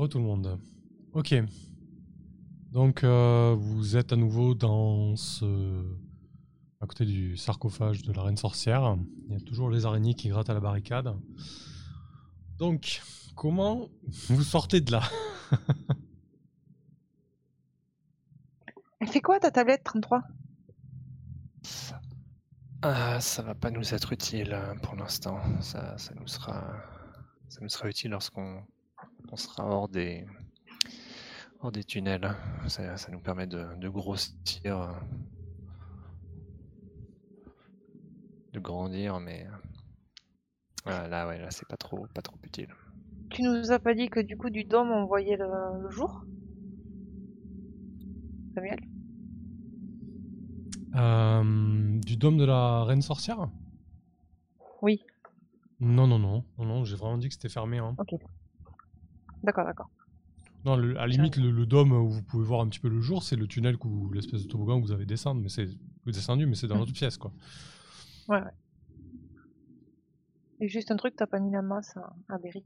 Oh tout le monde. Ok. Donc euh, vous êtes à nouveau dans ce... à côté du sarcophage de la reine sorcière. Il y a toujours les araignées qui grattent à la barricade. Donc, comment vous sortez de là? Elle fait quoi ta tablette 33 Ah, ça va pas nous être utile euh, pour l'instant. Ça, ça nous sera, ça nous sera utile lorsqu'on on sera hors des, hors des tunnels. Ça, ça nous permet de, de grossir, euh, de grandir, mais euh, là, ouais, là, c'est pas trop, pas trop utile. Tu nous as pas dit que du coup du dôme on voyait le, le jour? Samuel? Euh, Du dôme de la reine sorcière? Oui. Non, non, non. Non, non, j'ai vraiment dit que c'était fermé. hein. D'accord, d'accord. Non, le- à la limite, le, le dôme où vous pouvez voir un petit peu le jour, c'est le tunnel, vous- l'espèce de toboggan que vous avez descendu, mais c'est descendu, mais c'est dans Mhm. l'autre pièce, quoi. Ouais, ouais. Et juste un truc, t'as pas mis la masse à, à Beric?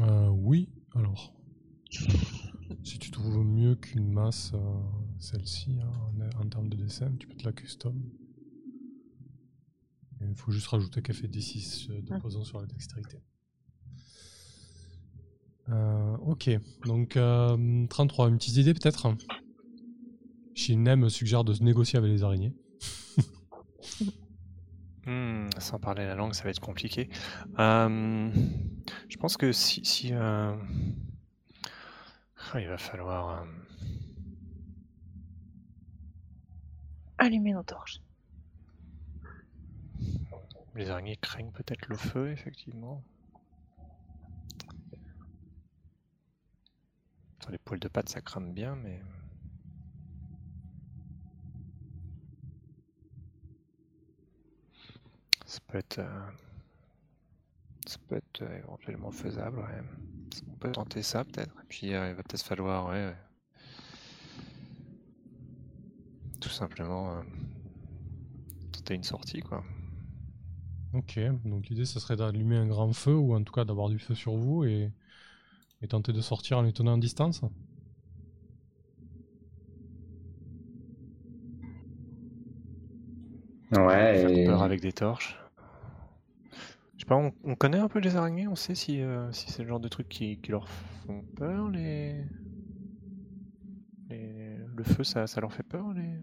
Euh, oui, alors. si tu trouves mieux qu'une masse, euh, celle-ci, hein, en, en termes de dessin, tu peux te la custom. Il faut juste rajouter qu'elle fait D6 de Mhm. poison sur la dextérité. Euh, ok, donc euh, 33, une petite idée peut-être Shinem suggère de se négocier avec les araignées. Hmm, sans parler la langue, ça va être compliqué. Euh, je pense que si, si euh, ah, il va falloir. euh, Allumer nos torches. les araignées craignent peut-être le feu, effectivement. Les poils de pattes, ça crame bien, mais. Ça peut être. euh, Ça peut être euh, éventuellement faisable, ouais. On peut tenter ça peut-être. Et puis euh, il va peut-être falloir, ouais, ouais. Tout simplement tenter une sortie, quoi. Ok, donc l'idée ce serait d'allumer un grand feu ou en tout cas d'avoir du feu sur vous et, et tenter de sortir en les tenant en distance. Ouais, Faire et... peur avec des torches. Je sais pas, on, on connaît un peu les araignées, on sait si, euh, si c'est le genre de trucs qui, qui leur font peur, les... les- Le feu, ça, ça leur fait peur, les...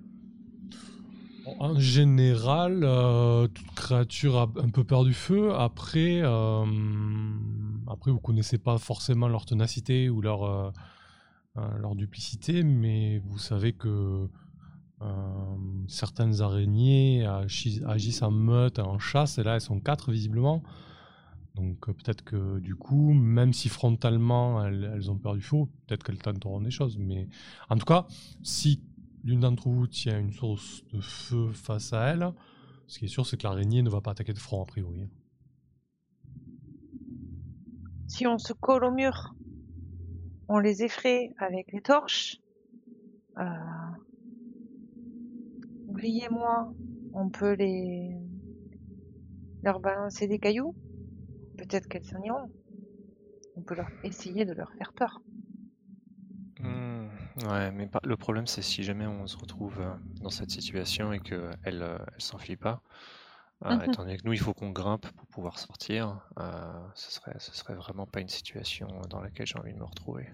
En général, euh, toute créature a un peu peur du feu. Après, euh, après vous connaissez pas forcément leur ténacité ou leur, euh, euh, duplicité, mais vous savez que euh, certaines araignées agissent, en meute, en chasse, et là elles sont quatre visiblement. Donc peut-être que du coup, même si frontalement elles, ont peur du feu, peut-être qu'elles tenteront des choses. Mais en tout cas, si l'une d'entre vous tient une source de feu face à elle, ce qui est sûr, c'est que l'araignée ne va pas attaquer de front a priori. Si on se colle au mur, on les effraie avec les torches. Euh... Gris et moi, on peut les leur balancer des cailloux. Peut-être qu'elles s'en iront. On peut leur essayer de leur faire peur. Hmm, ouais, mais le problème, c'est si jamais on se retrouve euh, dans cette situation et qu'elle elle, euh, elle s'enfuit pas, euh, Mhm. étant donné que nous, il faut qu'on grimpe pour pouvoir sortir, euh, ce serait, ce serait vraiment pas une situation dans laquelle j'ai envie de me retrouver.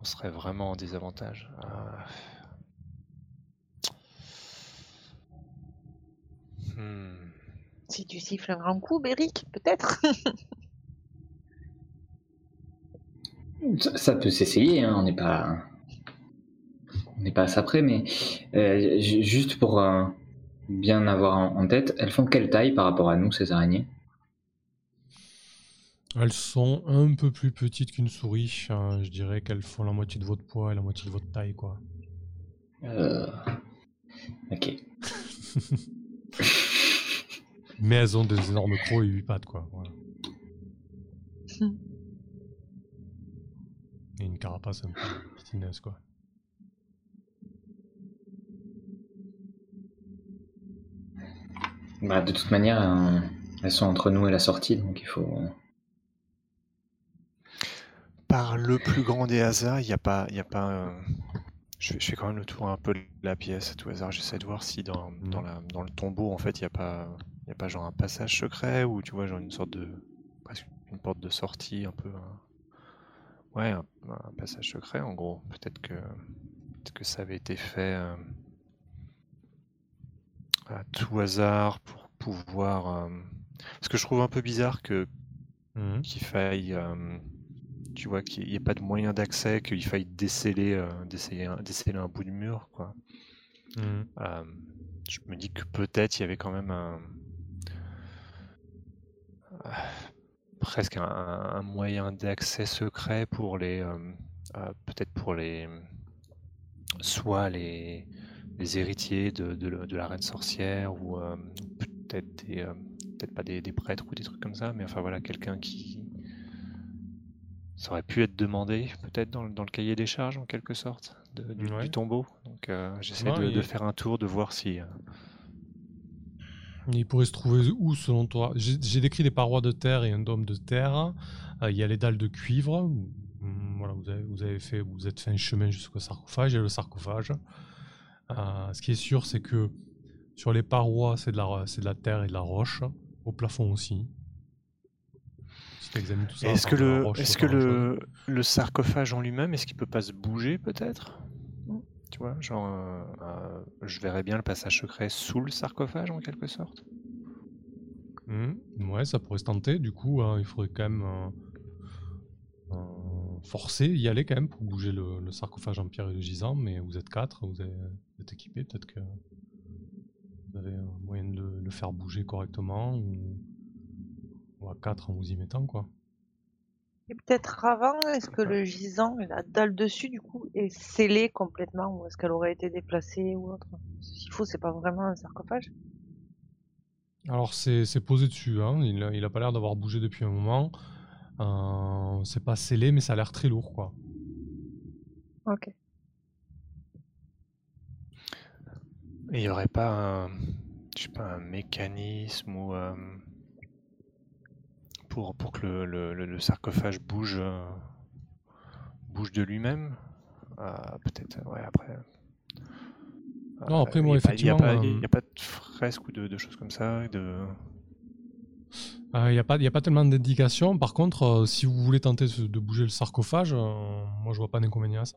On serait vraiment en désavantage. Euh, hmm. Si tu siffles un grand coup, Béric, peut-être. Ça, ça peut s'essayer, hein, on n'est pas. On n'est pas à ça près, mais euh, ju- juste pour euh, bien avoir en, tête, elles font quelle taille par rapport à nous, ces araignées? Elles sont un peu plus petites qu'une souris. hein, je dirais qu'elles font la moitié de votre poids et la moitié de votre taille, quoi. euh... Ok. Mais elles ont des énormes crocs et huit pattes, quoi. voilà. Hmm. Et une carapace un peu pitineuse, quoi. Bah, de toute manière, euh, elles sont entre nous et la sortie, donc il faut. par le plus grand des hasards, il n'y a pas, y a pas. euh, Je fais, je fais quand même le tour un peu de la pièce à tout hasard. J'essaie de voir si dans, dans, la, dans le tombeau, en fait, il n'y a pas, y a pas genre un passage secret ou tu vois genre une sorte de presque une porte de sortie, un peu. un- Ouais, un, un passage secret en gros. Peut-être que peut-être que ça avait été fait euh, à tout hasard pour pouvoir. euh, Ce que je trouve un peu bizarre que Mhm. qu'il faille, euh, tu vois, qu'il n'y ait pas de moyen d'accès, qu'il faille déceler, euh, déceler, un, déceler un bout de mur, quoi. Euh, je me dis que peut-être il y avait quand même un, presque un, un moyen d'accès secret pour les, peut-être pour les, soit les, les héritiers de, de le- de la reine sorcière ou euh, peut-être des, euh, peut-être pas des, des prêtres ou des trucs comme ça, mais enfin voilà, quelqu'un qui ça aurait pu être demandé peut-être dans, le- dans le cahier des charges en quelque sorte de- du, tombeau. Donc euh, j'essaie de, faire un tour, de voir si Il pourrait se trouver où selon toi? J'ai décrit des parois de terre et un dôme de terre. Il y a les dalles de cuivre. Voilà, vous avez, vous avez fait, vous êtes fait un chemin jusqu'au sarcophage. Il y a le sarcophage. Euh, ce qui est sûr, c'est que sur les parois, c'est de la, c'est de la terre et de la roche. Au plafond aussi. Si. Est-ce que le, roche, est-ce c'est que le, le sarcophage en lui-même, est-ce qu'il peut pas se bouger peut-être? Tu vois, genre, euh, euh, je verrais bien le passage secret sous le sarcophage en quelque sorte? Hum, Ouais, ça pourrait se tenter. Du coup, hein, il faudrait quand même forcer, y aller quand même pour bouger le, le sarcophage en pierre et le gisant. Mais vous êtes quatre, vous êtes, vous êtes équipés. Peut-être que vous avez un moyen de le, le faire bouger correctement. Ou, ou à quatre en vous y mettant, quoi. Et peut-être avant, est-ce que le gisant, la dalle dessus, du coup, est scellée complètement ou est-ce qu'elle aurait été déplacée ou autre? S'il faut, c'est pas vraiment un sarcophage. Alors, c'est posé dessus. Hein. Il, il a pas l'air d'avoir bougé depuis un moment. Euh, c'est pas scellé, mais ça a l'air très lourd, quoi. Ok. Et il n'y aurait pas un, je sais pas, un mécanisme ou euh, pour, pour que le, le- le- le sarcophage bouge, euh, bouge de lui-même? Peut-être, ouais, après. Non, après, moi, il a effectivement, pas- Il euh, n'y a, pas de fresque ou de, de choses comme ça de... Il n'y a, pas- a pas tellement d'indications. Par contre, euh, si vous voulez tenter de bouger le sarcophage, euh, moi je vois pas d'inconvénient à ça.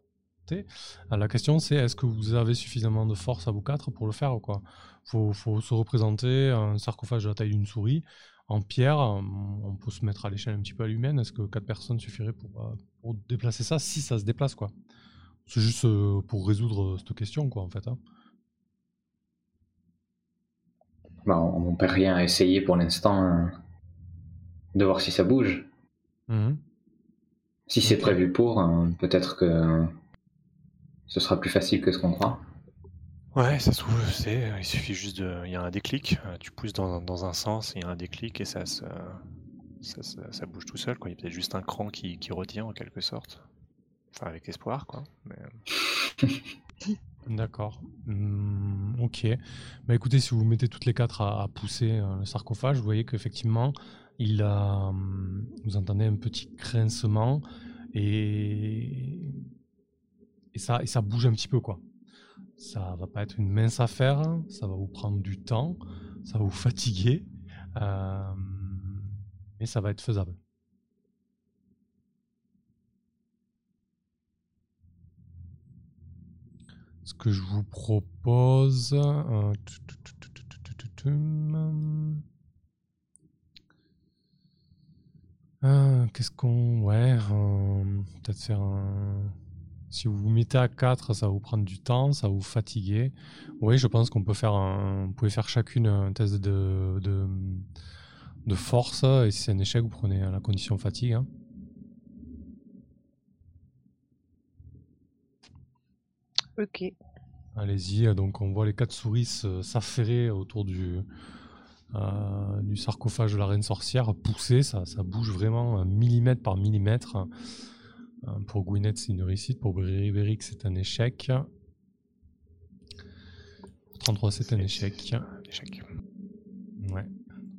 Euh, la question c'est est-ce que vous avez suffisamment de force à vous quatre pour le faire quoi? Faut, faut se représenter un sarcophage de la taille d'une souris en pierre. euh, On peut se mettre à l'échelle un petit peu à l'humaine. Est-ce que quatre personnes suffiraient pour, euh, pour déplacer ça si ça se déplace quoi? C'est juste euh, pour résoudre euh, cette question quoi en fait. hein. Bah, on ne peut rien essayer pour l'instant euh, de voir si ça bouge. Mhm. Si c'est prévu pour, euh, peut-être que euh, ce sera plus facile que ce qu'on croit. Ouais, ça se trouve, c'est, il suffit juste de, il y a un déclic, euh, tu pousses dans, dans un sens, il y a un déclic et ça, se- ça, ça- ça bouge tout seul, quoi. Il y a peut-être juste un cran qui, qui retient en quelque sorte. Enfin, avec espoir, quoi. Mais, D'accord. Hmm, ok. Bah écoutez, si vous mettez toutes les quatre à, pousser euh, le sarcophage, vous voyez qu'effectivement, il a, hum, vous entendez un petit grincement et et ça et ça bouge un petit peu quoi. Ça va pas être une mince affaire, ça va vous prendre du temps, ça va vous fatiguer, euh, mais ça va être faisable. ce que je vous propose. Qu'est-ce qu'on. Ouais, peut-être faire un. Si vous vous mettez à 4, ça va vous prendre du temps, ça va vous fatiguer. Oui, je pense qu'on peut faire un. Vous pouvez faire chacune un test de, de, de force. Et si c'est un échec, vous prenez la condition fatigue. Hein. Ok. Allez-y, donc on voit les quatre souris s'affairer autour du, euh, du sarcophage de la reine sorcière, pousser, ça, ça bouge vraiment millimètre par millimètre. Euh, pour Gwyneth, c'est une réussite, pour Beric, c'est un échec. 33, c'est un échec. un échec. Ouais.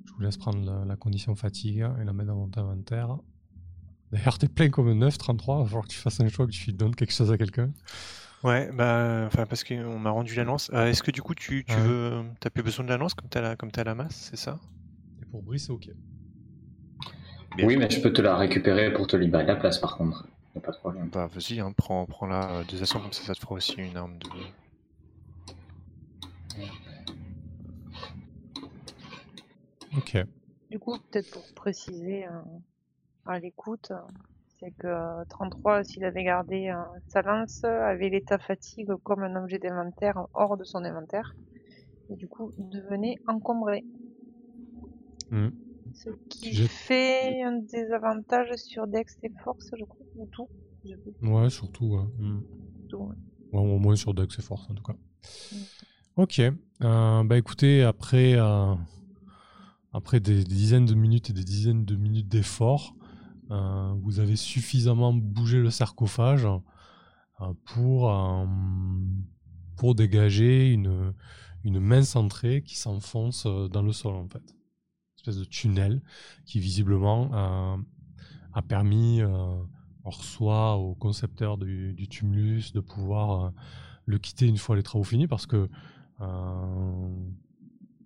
Je vous laisse prendre la, la condition fatigue et la mettre dans votre inventaire. D'ailleurs, t'es plein comme un 9, 33. Il va falloir que tu fasses un choix, que tu donnes quelque chose à quelqu'un. Ouais, bah, enfin, parce qu'on m'a rendu la lance. Euh, Est-ce que du coup, tu, tu Ouais. veux. T'as plus besoin de la lance comme t'as la, comme t'as la masse, c'est ça? Et pour Brice, c'est ok. Bien Oui, mais je peux te la récupérer pour te libérer de la place par contre. Y a pas de problème. Bah, vas-y, hein, prends, prends la euh, deux actions comme ça, ça te fera aussi une arme de. Ok. Du coup, peut-être pour préciser euh, à l'écoute, euh, c'est que euh, 33, s'il avait gardé euh, sa lance, avait l'état fatigue comme un objet d'inventaire hors de son inventaire. Et du coup, devenait encombré. Hmm. Ce qui J'ai- fait un désavantage sur Dex et Force, je crois, ou tout. Je Ouais, surtout. ouais. Hmm. tout, ouais. Ouais, au moins sur Dex et Force, en tout cas. Ok. Euh, bah écoutez, après, euh, après des dizaines de minutes et des dizaines de minutes d'efforts, euh, vous avez suffisamment bougé le sarcophage euh, pour, euh, pour dégager une, une mince entrée qui s'enfonce dans le sol, en fait. Une espèce de tunnel qui, visiblement, a permis alors soit au concepteur du, tumulus de pouvoir le quitter une fois les travaux finis parce que il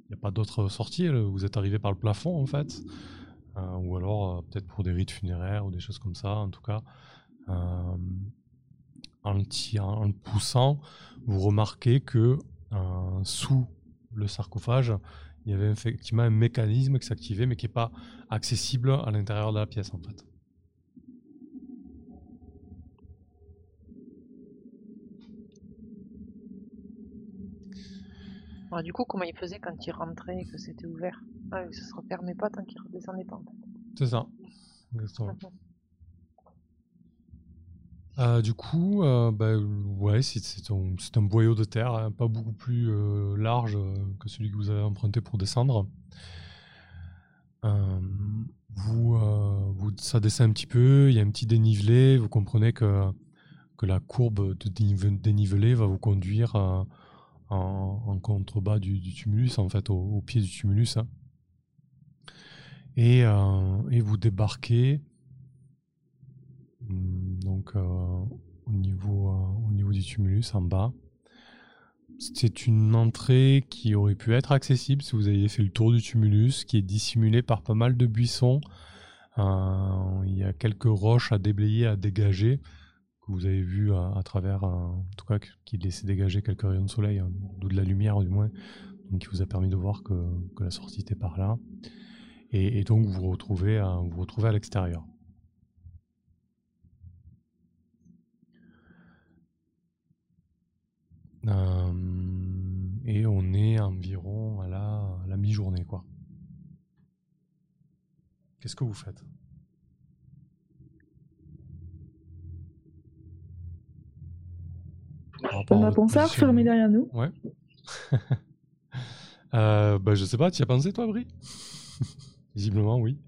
n'y a pas d'autre sortie, vous êtes arrivé par le plafond en fait, ou alors euh, peut-être pour des rites funéraires ou des choses comme ça, en tout cas. euh, en, le poussant, vous remarquez que euh, sous le sarcophage, il y avait effectivement un mécanisme qui s'activait mais qui n'est pas accessible à l'intérieur de la pièce en fait. Alors, du coup, comment il faisait quand il rentrait et que c'était ouvert? Ah ça se refermait pas tant qu'il redescendait pas. en fait. C'est ça. Exactement. Mhm. Euh, du coup, euh, bah, ouais, c'est un, un boyau de terre, hein, pas beaucoup plus euh, large que celui que vous avez emprunté pour descendre. Vous, vous, ça descend un petit peu, il y a un petit dénivelé, vous comprenez que, que la courbe de dénive- dénivelé va vous conduire en, contrebas du, tumulus, en fait, au, pied du tumulus. Et, euh, vous débarquez Hum, donc euh, au, niveau, euh, au niveau du tumulus en bas. C'est une entrée qui aurait pu être accessible si vous aviez fait le tour du tumulus, qui est dissimulé par pas mal de buissons. Il y a quelques roches à déblayer, à dégager, que vous avez vu à, travers, en tout cas, qui laissait dégager quelques rayons de soleil, hein, ou de la lumière du moins, donc qui vous a permis de voir que, la sortie était par là. Et, donc vous vous retrouvez à, vous retrouvez à l'extérieur. Euh, et on est environ à la, la mi-journée, quoi. Qu'est-ce que vous faites Par rapport On à a votre pensé à position- refermer derrière nous. Ouais. euh, bah, je sais pas, tu as pensé toi, Brie? Visiblement, oui.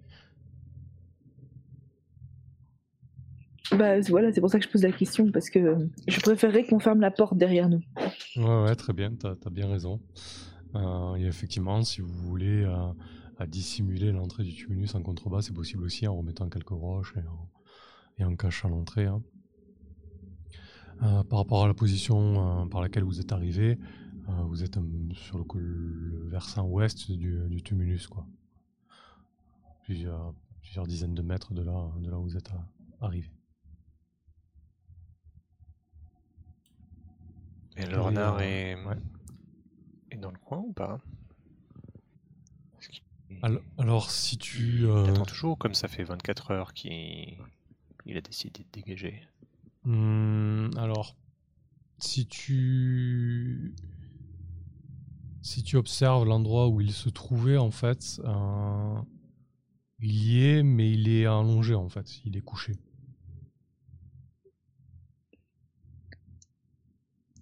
Bah voilà, c'est pour ça que je pose la question, parce que je préférerais qu'on ferme la porte derrière nous. Ouais, ouais, très bien, t'as as bien raison. Euh, et effectivement, si vous voulez euh, à dissimuler l'entrée du tumulus en contrebas, c'est possible aussi en remettant quelques roches et en, et en cachant l'entrée. hein. Euh, par rapport à la position euh, par laquelle vous êtes arrivé, euh, vous êtes sur le, versant ouest du, du tumulus, quoi. Plusieurs, plusieurs dizaines de mètres de là, de là où vous êtes arrivé. Et le renard est... ouais. est dans le coin ou pas? Alors, alors, si tu... il euh, attend toujours comme ça fait 24 heures qu'il il a décidé de dégager? Hmm, alors, si tu si tu observes l'endroit où il se trouvait, en fait, euh, il y est, mais il est allongé, en fait. Il est couché.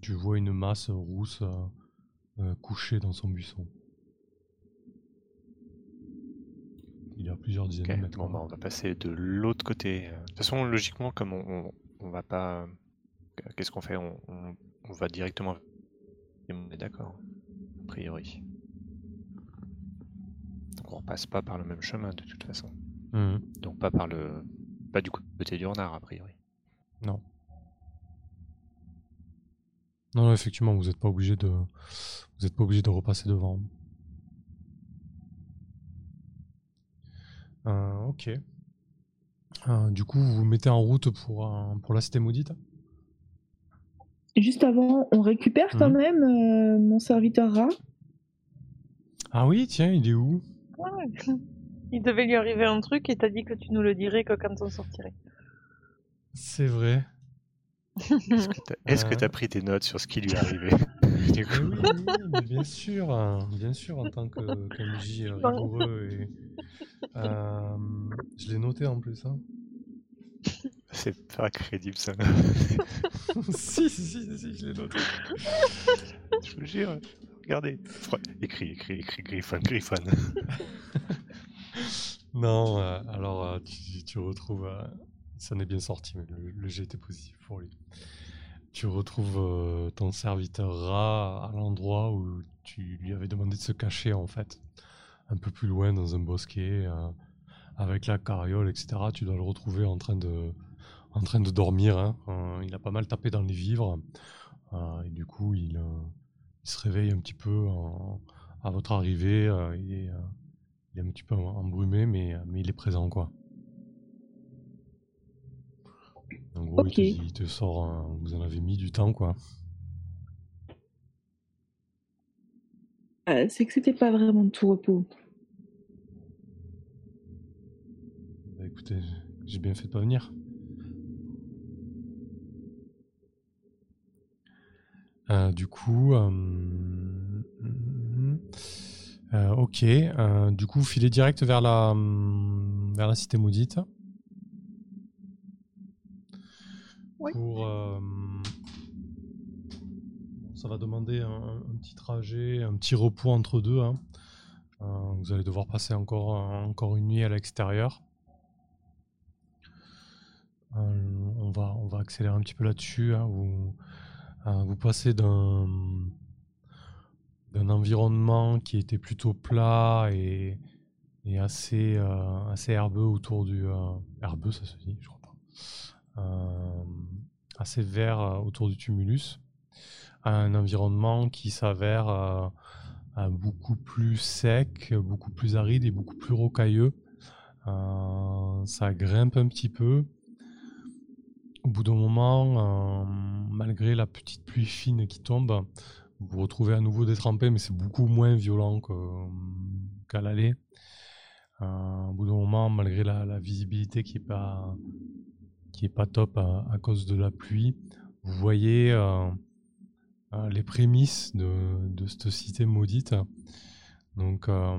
Tu vois une masse rousse euh, euh, couchée dans son buisson. Il est à plusieurs dizaines de mètres. Bon, bah, on va passer de l'autre côté. De toute façon, logiquement, comme on, on, on va pas. Qu'est-ce qu'on fait on, on, on va directement. On est d'accord, a priori. Donc on repasse pas par le même chemin de toute façon. Mhm. Donc pas par le Pas du côté du renard, a priori. Non. Non, effectivement, vous n'êtes pas obligé de, vous êtes pas obligé de repasser devant. Euh, ok. Euh, du coup, vous vous mettez en route pour, euh, pour la cité maudite Juste avant, on récupère quand Mhm. même euh, mon serviteur rat. Ah oui, tiens, il est où? Ouais. Il devait lui arriver un truc et t'as dit que tu nous le dirais que quand on sortirait. C'est vrai. Est-ce que Euh. t'as pris tes notes sur ce qui lui est arrivé? Du coup, oui, oui, oui, mais bien sûr, hein, bien sûr, en tant que qu'MJ euh, rigoureux. Et, euh, je l'ai noté en plus. Hein. c'est pas crédible ça. si, si, si, si, je l'ai noté. Je vous jure. Regardez. Écrit, écrit, écrit, Griffon, Griffon. Non, euh, alors euh, tu, tu retrouves. euh, ça n'est bien sorti, mais le, le jet était positif pour lui. Tu retrouves euh, ton serviteur rat à l'endroit où tu lui avais demandé de se cacher, en fait. Un peu plus loin, dans un bosquet, euh, avec la carriole, etc. Tu dois le retrouver en train de, dormir. hein. Euh, il a pas mal tapé dans les vivres. et du coup, il, se réveille un petit peu à votre arrivée. il est. il est un petit peu embrumé, mais, mais il est présent, quoi. En gros, il, te, il sort, un- vous en avez mis du temps, quoi. Euh, c'est que c'était pas vraiment de tout repos. Bah, écoutez, j'ai bien fait de pas venir. Euh, du coup, euh, ok. du coup, filez direct vers la, vers la cité maudite. Pour, euh, ça va demander un, petit trajet, un petit repos entre deux. hein. Euh, vous allez devoir passer encore, encore une nuit à l'extérieur. Euh, on, va, on va accélérer un petit peu là-dessus. hein. Vous, vous passez d'un d'un environnement qui était plutôt plat et, et assez, assez herbeux autour du... herbeux, ça se dit, je crois pas. Euh, assez vert euh, autour du tumulus. Un environnement qui s'avère euh, beaucoup plus sec, beaucoup plus aride et beaucoup plus rocailleux. Ça grimpe un petit peu. Au bout d'un moment, malgré la petite pluie fine qui tombe, vous vous retrouvez à nouveau détrempé, mais c'est beaucoup moins violent qu'à l'aller. Au bout d'un moment, malgré la, la visibilité qui est pas qui est pas top à, cause de la pluie, vous voyez euh, euh, les prémices de, cette cité maudite. Donc, euh,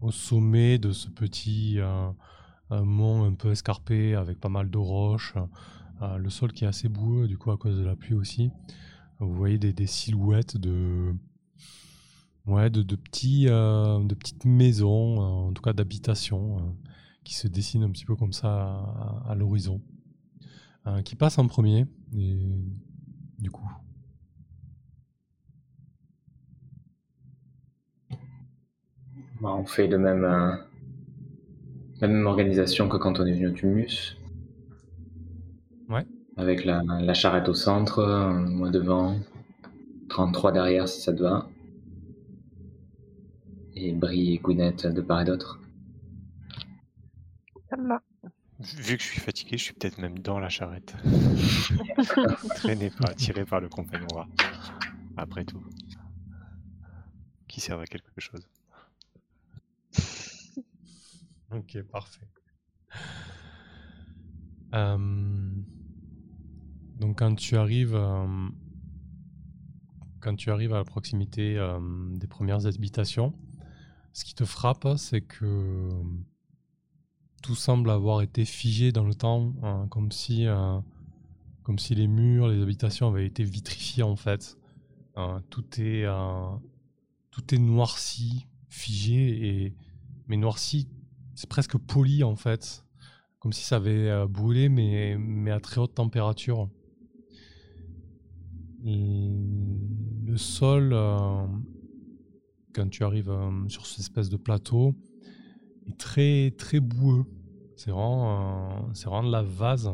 au sommet de ce petit mont un peu escarpé avec pas mal de roches, le sol qui est assez boueux du coup à cause de la pluie aussi. Vous voyez des, silhouettes de, ouais, de, petits, de petites maisons, en tout cas d'habitations, qui se dessinent un petit peu comme ça à l'horizon, Euh, qui passent en premier. Et du coup, Bah, on fait le même, euh, la même organisation que quand on est venu au Tumulus. Ouais. Avec la, la charrette au centre, euh, moi devant, 33 derrière si ça te va. Et Brie et Gwyneth de part et d'autre. Ça me va. Vu que je suis fatigué, je suis peut-être même dans la charrette. Traîné par, tiré par le compagnon rat. Après tout. Qui sert à quelque chose. Ok, parfait. Euh, donc quand tu arrives, euh, quand tu arrives à la proximité euh, des premières habitations, ce qui te frappe, c'est que tout semble avoir été figé dans le temps, hein, comme si, euh, comme si les murs, les habitations avaient été vitrifiés en fait. Euh, tout est, euh, tout est noirci, figé et mais noirci c'est presque poli en fait, comme si ça avait euh, brûlé mais, mais à très haute température. Le sol, quand tu arrives sur cette espèce de plateau, très très boueux. C'est vraiment, euh, c'est vraiment de la vase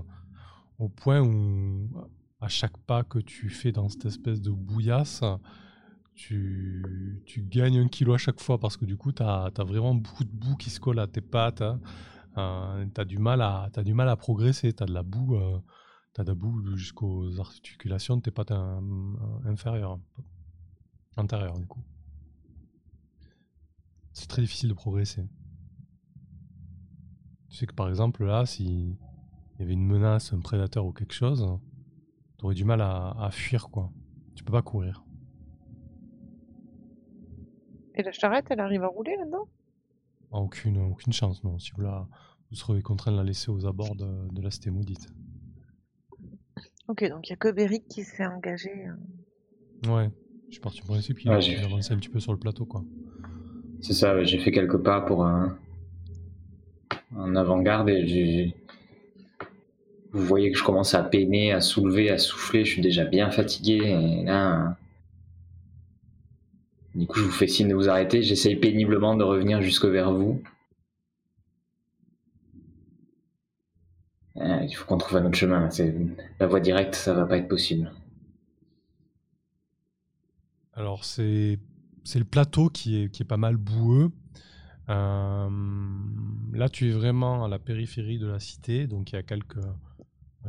au point où à chaque pas que tu fais dans cette espèce de bouillasse, tu, tu gagnes un kilo à chaque fois parce que du coup, tu as, vraiment beaucoup de boue qui se colle à tes pattes. hein. Euh, tu as, du mal à- progresser. Tu as de la boue, euh, de jusqu'aux articulations de tes pattes in- inférieures, antérieures du coup. C'est très difficile de progresser. Tu sais que par exemple là, si il y avait une menace, un prédateur ou quelque chose, tu aurais du mal à, à fuir quoi. Tu peux pas courir. Et la charrette, elle arrive à rouler là-dedans? Ah, Aucune, aucune chance, non. Si vous, la, vous serez contraint de la laisser aux abords de, de la cité maudite. Ok, donc il n'y a que Beric qui s'est engagé. euh. Ouais, je suis parti du principe qu'il Ouais, a j'ai- avancé un petit peu sur le plateau quoi. C'est ça, ouais, j'ai fait quelques pas pour un, en avant-garde et. Vous voyez que je commence à peiner, à soulever, à souffler, je suis déjà bien fatigué et là. Du coup, je vous fais signe de vous arrêter, j'essaye péniblement de revenir jusque vers vous. Euh, il faut qu'on trouve un autre chemin, la voie directe, ça va pas être possible. Alors c'est le plateau qui est pas mal boueux. Euh, là tu es vraiment à la périphérie de la cité, donc il y a quelques,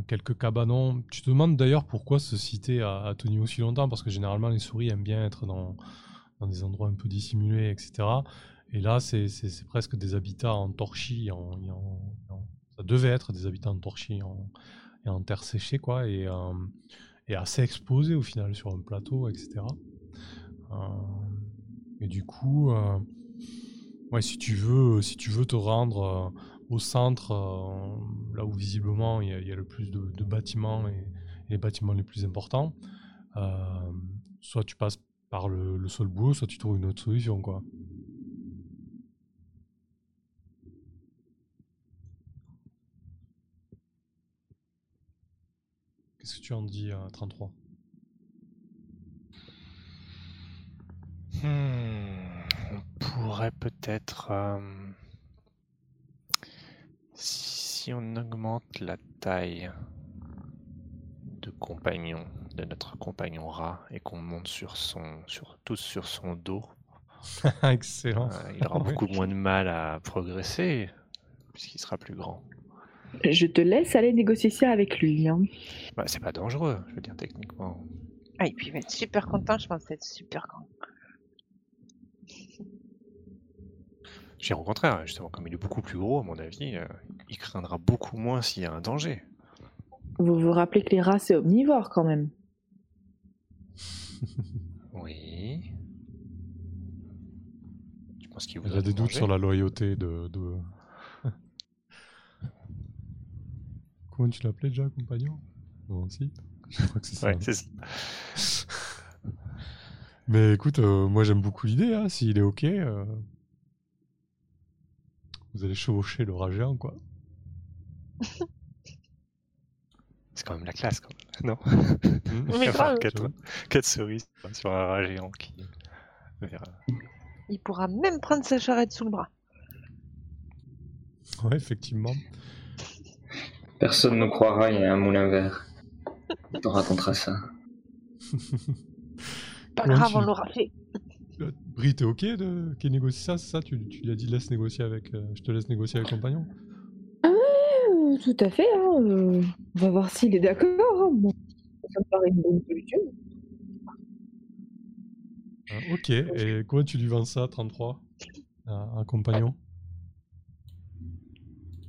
quelques cabanons. Tu te demandes d'ailleurs pourquoi ce cité a, tenu aussi longtemps, parce que généralement les souris aiment bien être dans, dans des endroits un peu dissimulés, etc. Et là c'est presque des habitats en torchis, en, ça devait être des habitats en torchis et en terre séchée, quoi, et, euh, et assez exposés au final sur un plateau, etc. Euh, et du coup, ouais, si tu veux, si tu veux te rendre euh, au centre, euh, là où visiblement il y, a- le plus de, bâtiments et, les bâtiments les plus importants, euh, soit tu passes par le, sol boueux, soit tu trouves une autre solution, quoi. Qu'est-ce que tu en dis à 33 Hmm, pourrait peut-être, euh, si on augmente la taille de compagnon, de notre compagnon rat, et qu'on monte sur son, sur, tous sur son dos, Excellent. euh, il aura beaucoup moins de mal à progresser, puisqu'il sera plus grand. Je te laisse aller négocier ça avec lui. hein. Bah, c'est pas dangereux, je veux dire, techniquement. Ah, et puis il va être super content, je pense, d'être super grand. J'ai au contraire, justement, comme il est beaucoup plus gros, à mon avis, euh, il craindra beaucoup moins s'il y a un danger. Vous vous rappelez que les rats, c'est omnivore quand même. Oui. Tu penses qu'il voudrait des doutes sur la loyauté de. de... Comment tu l'appelais déjà, compagnon? Non, si. Je crois que c'est ça. Ouais, c'est ça. Mais écoute, euh, moi j'aime beaucoup l'idée, hein, s'il est ok. euh, Vous allez chevaucher le rat géant, quoi. C'est quand même la classe, quand même. Non. Mais Enfin, grave. quatre, quatre cerises sur un rat géant qui verra. Il pourra même prendre sa charrette sous le bras. Ouais, effectivement. Personne ne croira, il y a un moulin vert. On te racontera ça. Pas grave, on l'aura fait. Brie, t'es ok de... qu'il négocie ça, c'est ça Tu, tu lui as dit laisse négocier avec. euh, je te laisse négocier avec compagnon Euh, tout à fait. hein, euh, on va voir s'il est d'accord. hein. Bon, ça me paraît une bonne solution. Euh, Ok, et comment tu lui vends ça, 33 Un un compagnon?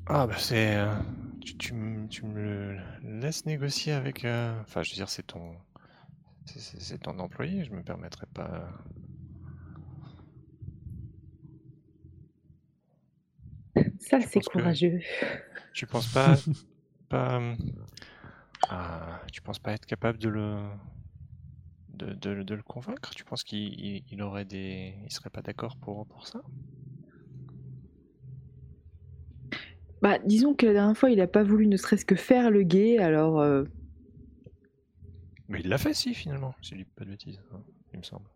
Ah, bah c'est. euh, tu, tu, m- tu me le laisses négocier avec. euh, Enfin, je veux dire, c'est ton. c'est ton employé, je me permettrai pas. Ça, c'est que- courageux. Tu penses pas. pas euh, ah, tu penses pas être capable de le. De, de- de le convaincre? Tu penses qu'il il- il aurait des. Il serait pas d'accord pour, pour ça? Bah, disons que la dernière fois, il a pas voulu ne serait-ce que faire le guet, alors euh, Mais il l'a fait, si, finalement, si je dis pas de bêtises, hein, il me semble.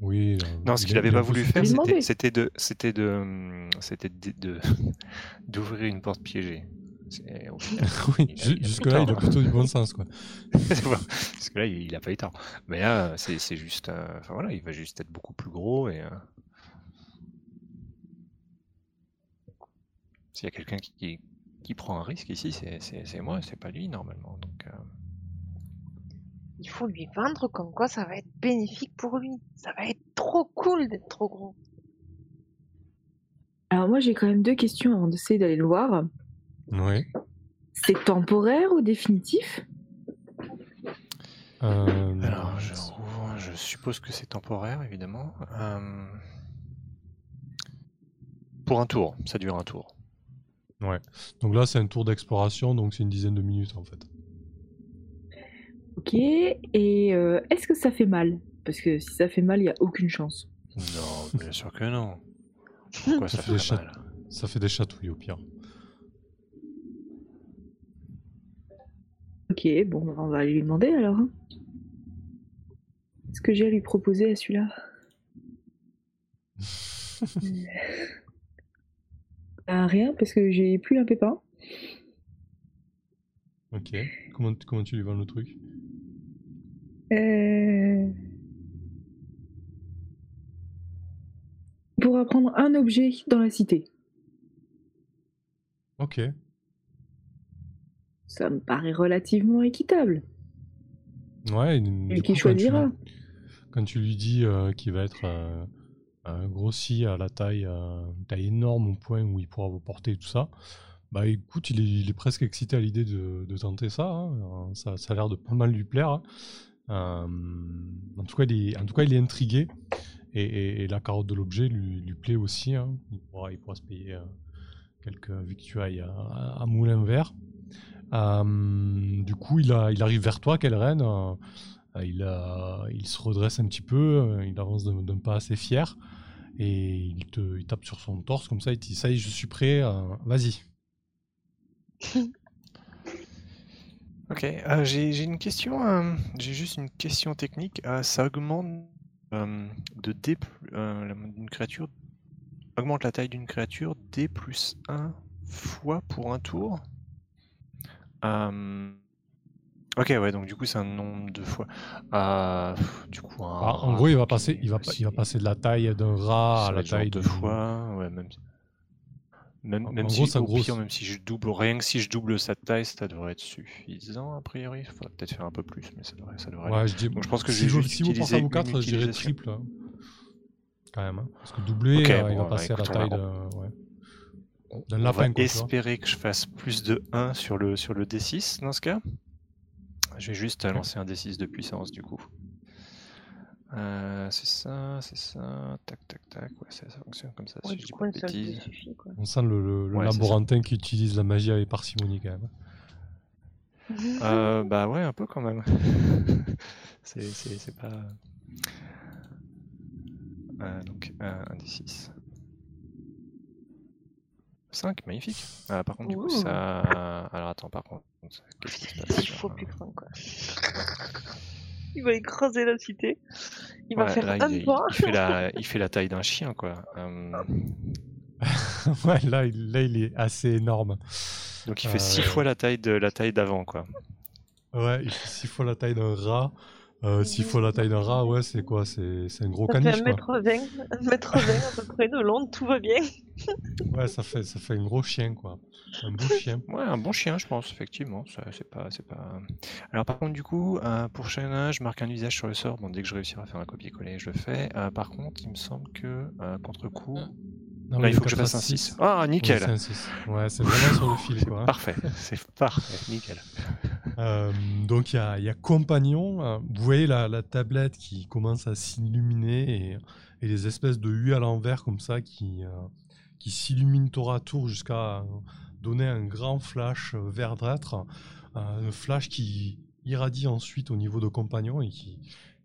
Oui. euh, Non, ce il qu'il a- avait il a pas voulu faire, c'était de, c'était de, hum, c'était d'ouvrir une porte piégée. Oui, jusque-là, il a plutôt du bon sens, quoi. Parce que là, il, il a pas eu tort. Mais là, c'est c'est juste, euh, enfin voilà, il va juste être beaucoup plus gros et. euh, S'il y a quelqu'un qui, qui, qui prend un risque ici, c'est- moi, c'est pas lui normalement. Donc, euh, Il faut lui vendre comme quoi ça va être bénéfique pour lui. Ça va être trop cool d'être trop gros. Alors moi j'ai quand même deux questions avant d'essayer d'aller le voir. Oui. C'est temporaire ou définitif? Euh, Alors, je, rouvre, je suppose que c'est temporaire, évidemment. Euh, Pour un tour, ça dure un tour. Donc là, c'est un tour d'exploration, donc c'est une dizaine de minutes en fait. Ok. Et euh, est-ce que ça fait mal? Parce que si ça fait mal, il n'y a aucune chance. Non, bien sûr que non. Pourquoi ça Ça fait mal? Ça fait des chatouilles au pire. Ok, bon, bah, on va aller lui demander alors. hein. Qu'est-ce que j'ai à lui proposer à celui-là? Euh, Rien, parce que j'ai plus un pépin. Ok. Comment, comment tu lui vends le truc? Euh... Pour apprendre un objet dans la cité. Ok. Ça me paraît relativement équitable. Ouais. du Et qui coup, quand tu- choisira Quand tu lui dis euh, qu'il va être euh, grossi à la taille, euh, une taille énorme au point où il pourra vous porter tout ça, bah écoute, il est, il est presque excité à l'idée de, de tenter ça, hein. Ça. Ça a l'air de pas mal lui plaire. hein. Euh, en, tout cas, il est, intrigué. Et, la carotte de l'objet lui, plaît aussi. hein. Il, pourra, se payer euh, quelques victuailles à, à moulin vert. Euh, du coup, il, arrive vers toi, euh, euh, il, se redresse un petit peu, il avance d'un pas assez fier. Et il, il tape sur son torse comme ça, il dit Ça y est, je suis prêt, vas-y. Ok, euh, j'ai une question, euh, j'ai juste une question technique. Euh, ça augmente euh, de D, d'une créature, augmente la taille d'une créature D plus 1 fois pour un tour. Ok, ouais, donc du coup c'est un nombre de fois. Du coup, un Ah, en gros, il va, passer, il, va, il passer de la taille d'un rat à la taille d'une- fois, ouais, même, même, En- même en si gros, au grosse. pire, même si je double, rien que si je double sa taille, ça devrait être suffisant a priori. Il faudrait peut-être faire un peu plus, mais ça devrait, ça devrait. Ouais, je, dis, je pense que si juste si vous pensez à quatre, une je dirais triple. hein. Quand même. hein. Parce que doubler, Ok, euh, il va bah, passer écoute, à la taille d'un ouais. On lapin. va quoi, espérer que je fasse plus de 1 sur le, sur le D6 dans ce cas. Je vais juste lancer un D6 de puissance du coup. Euh, c'est ça, c'est ça, tac tac tac, ouais, ça, ça fonctionne comme ça Ouais, si je dis pas de bêtises. suffit, quoi. On sent le, le, le Ouais, laborantin qui utilise la magie avec parcimonie quand même. Euh, bah ouais, un peu quand même. c'est, c'est, c'est pas. Euh, donc, euh, un D6. 5, magnifique. Ah, par contre, du coup, Ouh. ça. Alors, attends, par contre. Qu'est-ce qui se passe Il faut euh, plus craindre, quoi. Il va écraser la cité. Il va faire là, un il, pas. il fait la, il fait la taille d'un chien, quoi. Euh, ouais, là, il, là, il est assez énorme. donc, il fait Euh, 6 fois la taille de la taille d'avant, quoi. Ouais, il fait six fois la taille d'un rat. Euh, six fois la taille d'un rat, ouais, c'est quoi? C'est c'est un gros Ça fait caniche, 1 quoi. mètre 20, 1 mètre 20 à peu près de long, tout va bien. Ouais, ça fait, ça fait un gros chien, quoi. Un beau chien. Ouais, un bon chien, je pense, effectivement. Ça, c'est pas, c'est pas. Alors, par contre, du coup, euh, pour chacun, je marque un usage sur le sort. Bon, dès que je réussirai à faire un copier-coller, je le fais. Euh, par contre, il me semble que euh, contre-coup. Non, mais il faut que je fasse un six. 6. Ah, Ouais, nickel! c'est. Ouais, c'est vraiment sur le fil, quoi. Parfait, c'est parfait, nickel. Euh, donc il y a, il y a compagnon. euh, vous voyez la, la tablette qui commence à s'illuminer et, et les espèces de U à l'envers comme ça qui, euh, qui s'illuminent tour à tour jusqu'à donner un grand flash verdâtre. un flash qui irradie ensuite au niveau de compagnon et qui,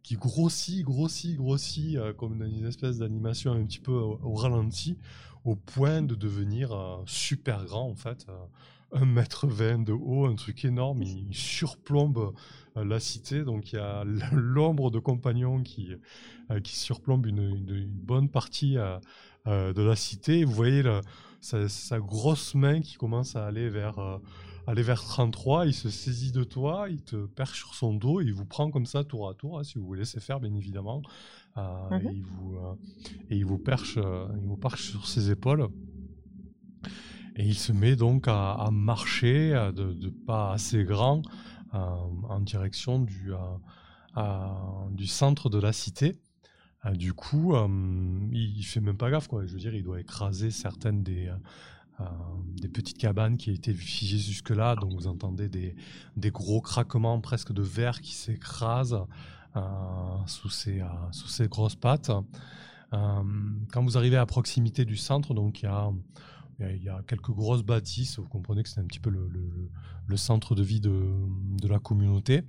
qui grossit, grossit, grossit euh, comme dans une espèce d'animation un petit peu au, au ralenti au point de devenir euh, super grand en fait. euh, un mètre vingt de haut, un truc énorme, il surplombe euh, la cité, donc il y a l'ombre de compagnons qui, qui surplombe une, une- une bonne partie de la cité. Vous voyez le- sa, sa grosse main qui commence à aller vers, aller vers 33, il se saisit de toi, il te perche sur son dos, il vous prend comme ça tour à tour, hein, si vous vous laissez faire bien évidemment, Euh, Mhm. et, il vous, euh, et il vous perche, euh, il vous perche sur ses épaules. Et il se met donc à, à marcher de, de pas assez grand en direction du, du centre de la cité. Du coup, il, fait même pas gaffe, quoi. Je veux dire, il doit écraser certaines des, des petites cabanes qui étaient figées jusque-là. Donc, vous entendez des, des gros craquements presque de verre qui s'écrasent euh, sous, ses, euh, sous ses grosses pattes. Euh, quand vous arrivez à proximité du centre, donc il y a, il y a- quelques grosses bâtisses. Vous comprenez que c'est un petit peu le, centre de vie de, de la communauté.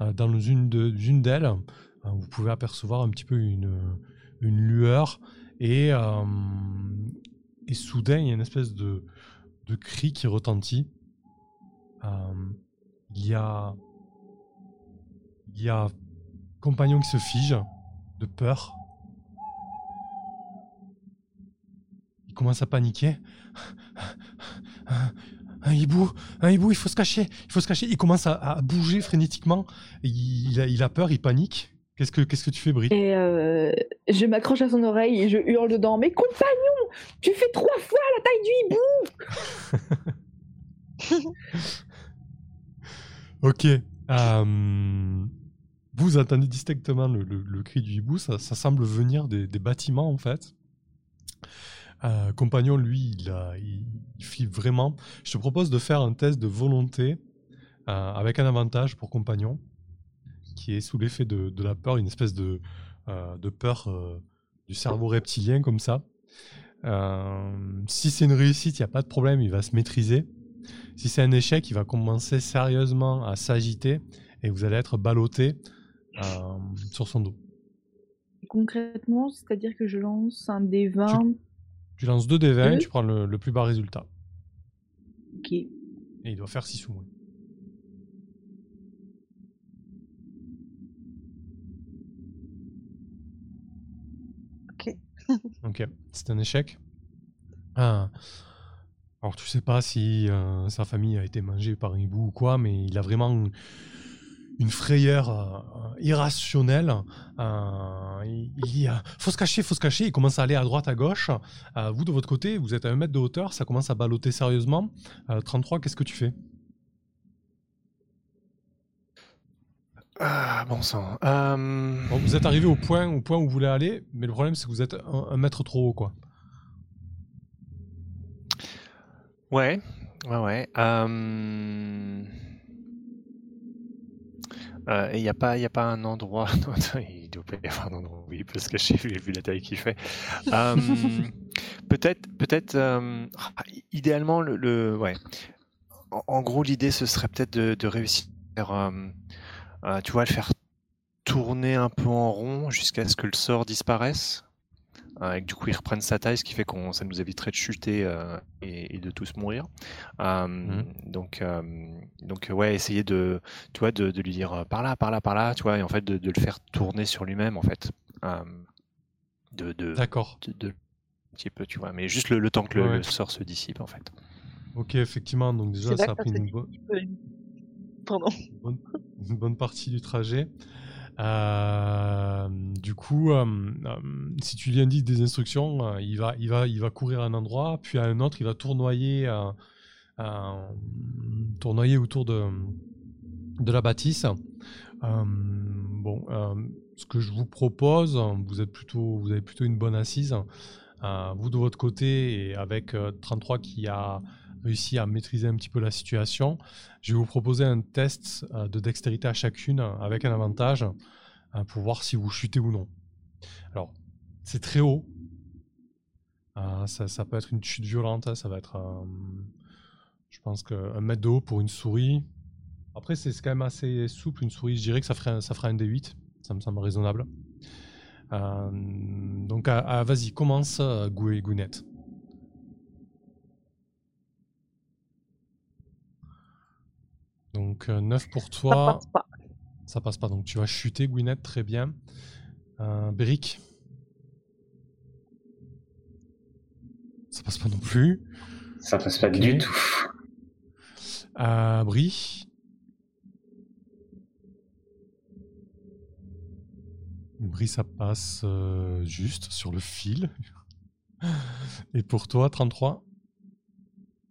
Euh, dans une de- une d'elles, euh, vous pouvez apercevoir un petit peu une, une lueur et, euh, et soudain il y a une espèce de, cri qui retentit. Euh, il y a il y a compagnon qui se fige de peur. Il commence à paniquer. Un hibou, un hibou, il faut se cacher, il faut se cacher. Il commence à, bouger frénétiquement. Il, il a peur, il panique. Qu'est-ce que, qu'est-ce que tu fais, Brie Et euh, je m'accroche à son oreille et je hurle dedans. Mais compagnon, tu fais trois fois la taille du hibou Ok. euh, vous entendez distinctement le, le- le cri du hibou. Ça, ça semble venir des, des bâtiments, en fait. Euh, compagnon, lui, il, a- il, il flippe vraiment. Je te propose de faire un test de volonté avec un avantage pour compagnon, qui est sous l'effet de, de la peur, une espèce de, euh, de peur euh, du cerveau reptilien comme ça. Euh, si c'est une réussite, il n'y a pas de problème, il va se maîtriser. Si c'est un échec, il va commencer sérieusement à s'agiter et vous allez être ballotté sur son dos. Concrètement, c'est-à-dire que je lance un des 20. Tu lances 2 des 20, Deux. tu prends le, le plus bas résultat. Ok. Et il doit faire 6 ou moins. Ok. C'est un échec. Ah. Alors tu sais pas si euh, sa famille a été mangée par un hibou ou quoi, mais il a vraiment une frayeur euh, irrationnelle. Euh, il, il faut se cacher, faut se cacher. Il commence à aller à droite, à gauche. Euh, vous de votre côté, vous êtes à un mètre de hauteur, ça commence à balloter sérieusement. Euh, 33, qu'est-ce que tu fais? Ah, bon sang. Euh, Bon, Vous êtes arrivé au point, au point où vous voulez aller, mais le problème c'est que vous êtes un, un mètre trop haut, quoi. Ouais, ouais, ouais. Euh... euh, et il n'y a, pas- y a pas un endroit. Il doit pas y avoir un endroit où il peut se cacher vu, vu la taille qu'il fait. Euh, peut-être, peut-être. euh, ah, idéalement, le, le- ouais. En, en gros, l'idée ce serait peut-être de, de réussir, euh, tu vois, le faire tourner un peu en rond jusqu'à ce que le sort disparaisse. Euh, et que du coup, il reprenne sa taille, ce qui fait qu'on ça nous éviterait de chuter euh, et, et de tous mourir. Euh, Mhm. Donc, euh, donc ouais, essayer de, tu vois, de, de lui dire par là, par là, par là, tu vois, et en fait de, de le faire tourner sur lui-même, en fait, Euh, de, de, D'accord. de, de- un petit peu, tu vois, mais juste le, le temps que le, Ouais. le sort se dissipe, en fait. Ok, effectivement, donc déjà ça a pris une, dit- une bonne partie du trajet. Euh, du coup, euh, euh, si tu lui indiques des instructions, il, va, il, va, il va courir à un endroit, puis à un autre, il va tournoyer, tournoyer autour de, de la bâtisse. Bon, ce que je vous propose, vous, êtes plutôt, vous avez plutôt une bonne assise. Vous de votre côté, et avec euh, 33 qui a réussi à maîtriser un petit peu la situation, je vais vous proposer un test euh, de dextérité à chacune euh, avec un avantage euh, pour voir si vous chutez ou non. Alors, c'est très haut. Ça, peut être une chute violente. hein, Ça va être, je pense, qu'un mètre de haut pour une souris. Après, c'est quand même assez souple. Une souris, je dirais que ça ferait, ça ferait un D8. Ça me semble raisonnable. Donc, ah, ah, vas-y, commence, euh, Gou- Gounette. Donc 9 pour Ça toi. passe pas. Ça passe pas. Donc tu vas chuter, Gwyneth, très bien. Euh, Beric. Ça passe pas non plus. Ça passe pas du tout. Euh, Brie. Brie, ça passe euh, juste sur le fil. Et pour toi, 33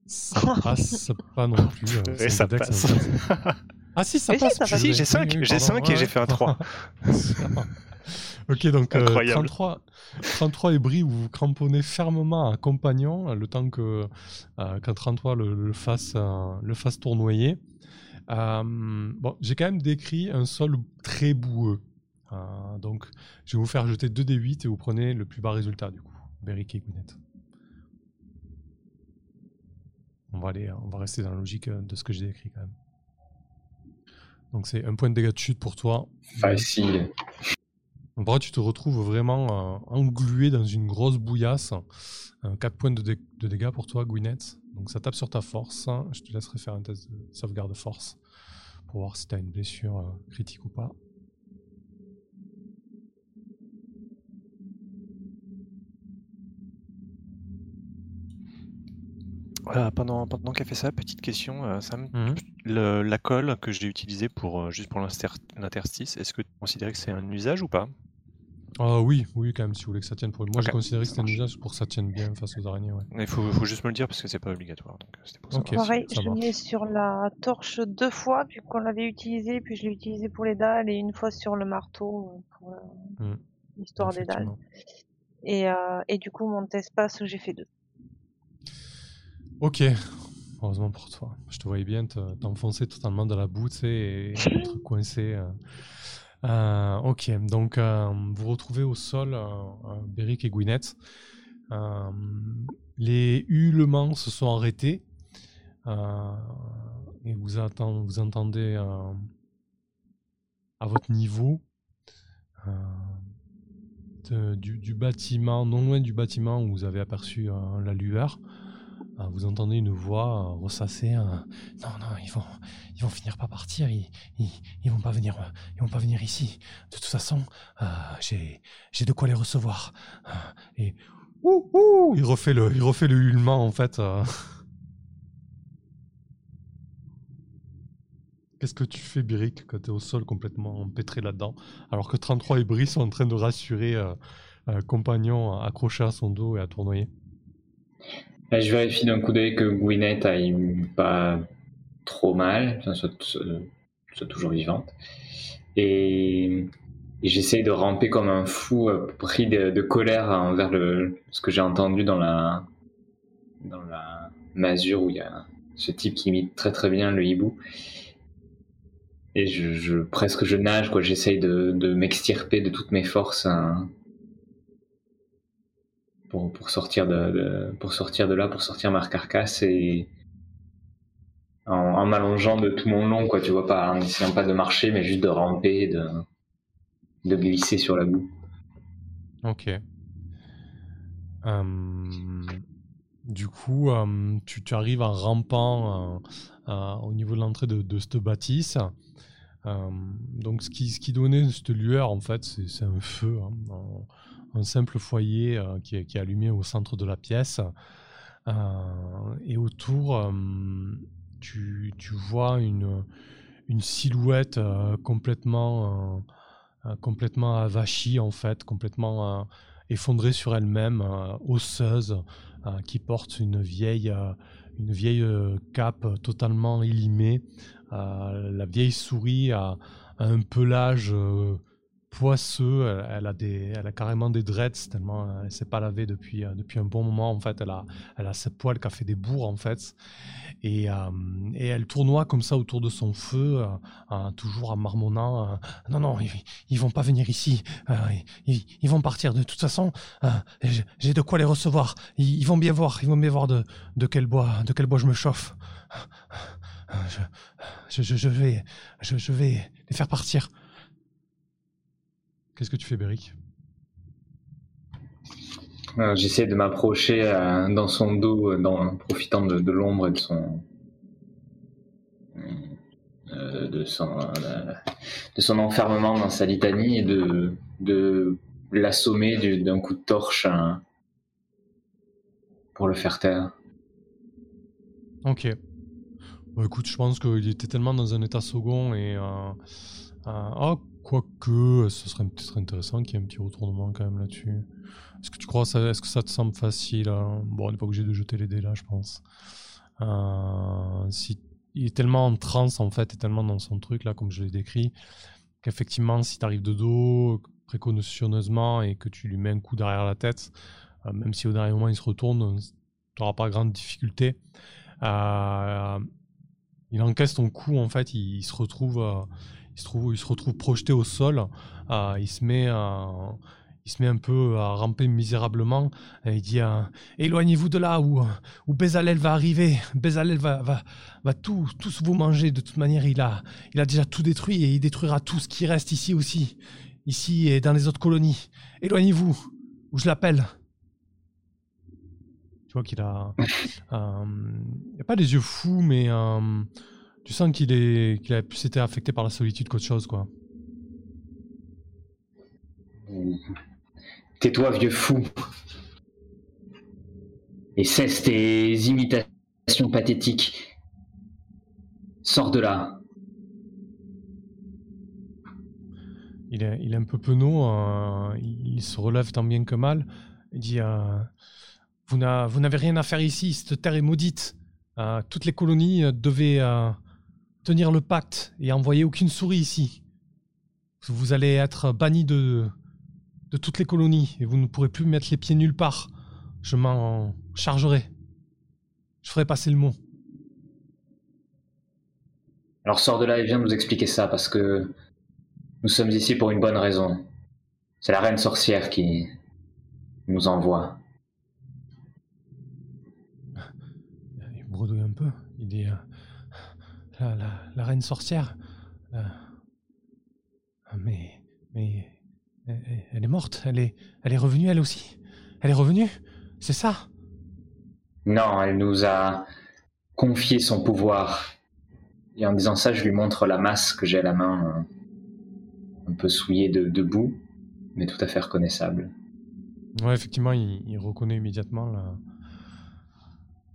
Ça passe pas non plus. euh, Et ça passe. en fait. Ah si, ça si, passe. ça passe. purée. Si, j'ai cinq, j'ai pardon, cinq et ouais, j'ai fait un ouais. 3. ok, donc euh, Incroyable. 33, 33 et Brie, vous vous cramponnez fermement à un compagnon, le temps que euh, qu'un 33 le, le fasse, euh, le fasse tournoyer. Euh, bon, j'ai quand même décrit un sol très boueux. Euh, donc, je vais vous faire jeter 2 d 8 et vous prenez le plus bas résultat du coup. Beric et Gwyneth. On va, aller, on va rester dans la logique euh, de ce que j'ai décrit quand même. Donc c'est un point de dégâts de chute pour toi. Facile. En vrai, tu te retrouves vraiment euh, englué dans une grosse bouillasse. 4 points de, dé- de dégâts pour toi, Gwyneth. Donc ça tape sur ta force. Je te laisserai faire un test de sauvegarde force pour voir si tu as une blessure euh, critique ou pas. Voilà, pendant pendant qu'elle fait ça, petite question, euh, Sam. Mhm. Le- la colle que j'ai utilisée pour, euh, juste pour l'inter- l'interstice, est-ce que tu considères que c'est un usage ou pas? Ah oui, oui, quand même, si vous voulez que ça tienne pour Moi, j'ai Ok, considéré que c'était un usage pour que ça tienne bien face aux araignées. Ouais. Il faut, faut juste me le dire parce que c'est pas obligatoire. Donc euh, c'était pour ça. Ok. Pareil, ça je mets sur la torche deux fois, puis qu'on l'avait utilisé, puis je l'ai utilisé pour les dalles, et une fois sur le marteau, pour la- Mm. l'histoire des dalles. Et, euh, et du coup, mon test passe, j'ai fait deux. Ok, heureusement pour toi. Je te voyais bien te- t'enfoncer totalement dans la boue, tu sais, et être coincé. euh. Euh, ok, donc euh, vous retrouvez au sol euh, Beric et Gwyneth. Les hurlements se sont arrêtés. et vous, entendez à votre niveau de- du, du bâtiment, non loin du bâtiment où vous avez aperçu la lueur. Ah, vous entendez une voix euh, ressasser. euh, non, non, ils vont, finir par partir. Ils, ils, ils vont pas venir, euh, ils vont pas venir ici. De toute façon, euh, j'ai, de quoi les recevoir. Et ouh, ouh, il refait le, il refait le en fait. Qu'est-ce que tu fais, Biric, quand tu es au sol complètement empêtré là-dedans, alors que 33 et Bri sont en train de rassurer euh, un compagnon accroché à son dos et à tournoyer? Là, je vérifie d'un coup d'œil que Gwyneth aille pas trop mal, soit, soit- toujours vivante. Et, j'essaye de ramper comme un fou, euh, pris de, colère envers le, ce que j'ai entendu dans la, dans la masure où il y a ce type qui imite très très bien le hibou. Et je, je- presque je nage, quoi. J'essaye de, de m'extirper de toutes mes forces. hein, pour, pour sortir de, pour sortir de là, pour sortir ma carcasse et en, en m'allongeant de tout mon long, quoi, tu vois pas, en essayant pas de marcher, mais juste de ramper, de, de glisser sur la boue. Ok. Euh, du coup, euh, tu, tu arrives en rampant euh, au niveau de l'entrée de, de cette bâtisse. Donc, ce qui, ce qui donnait cette lueur, en fait, c'est c'est un feu, hein, un, simple foyer euh, qui, est, allumé au centre de la pièce. Euh, et autour, euh, tu, vois une, silhouette complètement, complètement avachie, en fait, complètement effondrée sur elle-même, osseuse, qui porte une vieille, une vieille cape totalement élimée. La vieille souris a, un pelage poisseux, elle, a des, elle a carrément des dreads tellement euh, elle s'est pas lavée depuis, euh, depuis un bon moment en fait. Elle a, elle a ses poils qui a fait des bourres en fait. Et, euh, et elle tournoie comme ça autour de son feu, toujours en marmonnant. non, non, ils, ils vont pas venir ici. ils, vont partir de toute façon. j'ai- de quoi les recevoir. Ils, vont bien voir. Ils vont bien voir de, de quel bois, de quel bois je me chauffe. Je, je, je, vais, je vais les faire partir. Qu'est-ce que tu fais, Beric? Euh, J'essaie de m'approcher euh, dans son dos, euh, dans, en profitant de, de l'ombre et de son. euh, de, son, euh, de son enfermement dans sa litanie et de, de l'assommer du- d'un coup de torche hein, pour le faire taire. Ok. Écoute, je pense qu'il était tellement dans un état second et. Euh, quoique, ce serait peut-être intéressant qu'il y ait un petit retournement quand même là-dessus. Est-ce que tu crois, est-ce que ça te semble facile hein? Bon, on n'est pas obligé de jeter les dés là, je pense. Euh, il est tellement en transe en fait, et tellement dans son truc là, comme je l'ai décrit, qu'effectivement, si tu arrives de dos, précautionneusement, et que tu lui mets un coup derrière la tête, euh, même si au dernier moment il se retourne, tu n'auras pas grande difficulté. Euh, il encaisse ton coup en fait, il, il se retrouve, il se trouve, il se retrouve projeté au sol. Euh, il se met, euh, il se met un peu à ramper misérablement. Et il dit euh, éloignez-vous de là où où Bezalel va arriver. Bezalel va va va tout tous vous manger. De toute manière, il a il a déjà tout détruit et il détruira tout ce qui reste ici aussi, ici et dans les autres colonies. Éloignez-vous ou je l'appelle. Tu vois qu'il a, il a pas les yeux fous, mais tu sens qu'il est, qu'il a plus été affecté par la solitude qu'autre chose, quoi. Tais-toi, vieux fou. Et cesse tes imitations pathétiques. Sors de là. Il est, il est un peu penaud, euh, il, se relève tant bien que mal. Il dit euh, Vous n'a- vous n'avez rien à faire ici, cette terre est maudite. Euh, toutes les colonies euh, devaient tenir le pacte et envoyer aucune souris ici. Vous allez être banni de, de toutes les colonies et vous ne pourrez plus mettre les pieds nulle part. Je m'en chargerai. Je ferai passer le mot. Alors sors de là et viens nous expliquer ça parce que nous sommes ici pour une bonne raison. C'est la reine sorcière qui nous envoie. Il bredouille un peu. Il dit euh, la, la- la reine sorcière. euh, ah, mais mais elle, elle est morte. Elle est elle est revenue elle aussi. Elle est revenue. C'est ça? Non, elle nous a confié son pouvoir. Et en disant ça, je lui montre la masse que j'ai à la main, euh, un peu souillée de, de boue, mais tout à fait reconnaissable. Ouais, effectivement, il, il reconnaît immédiatement la,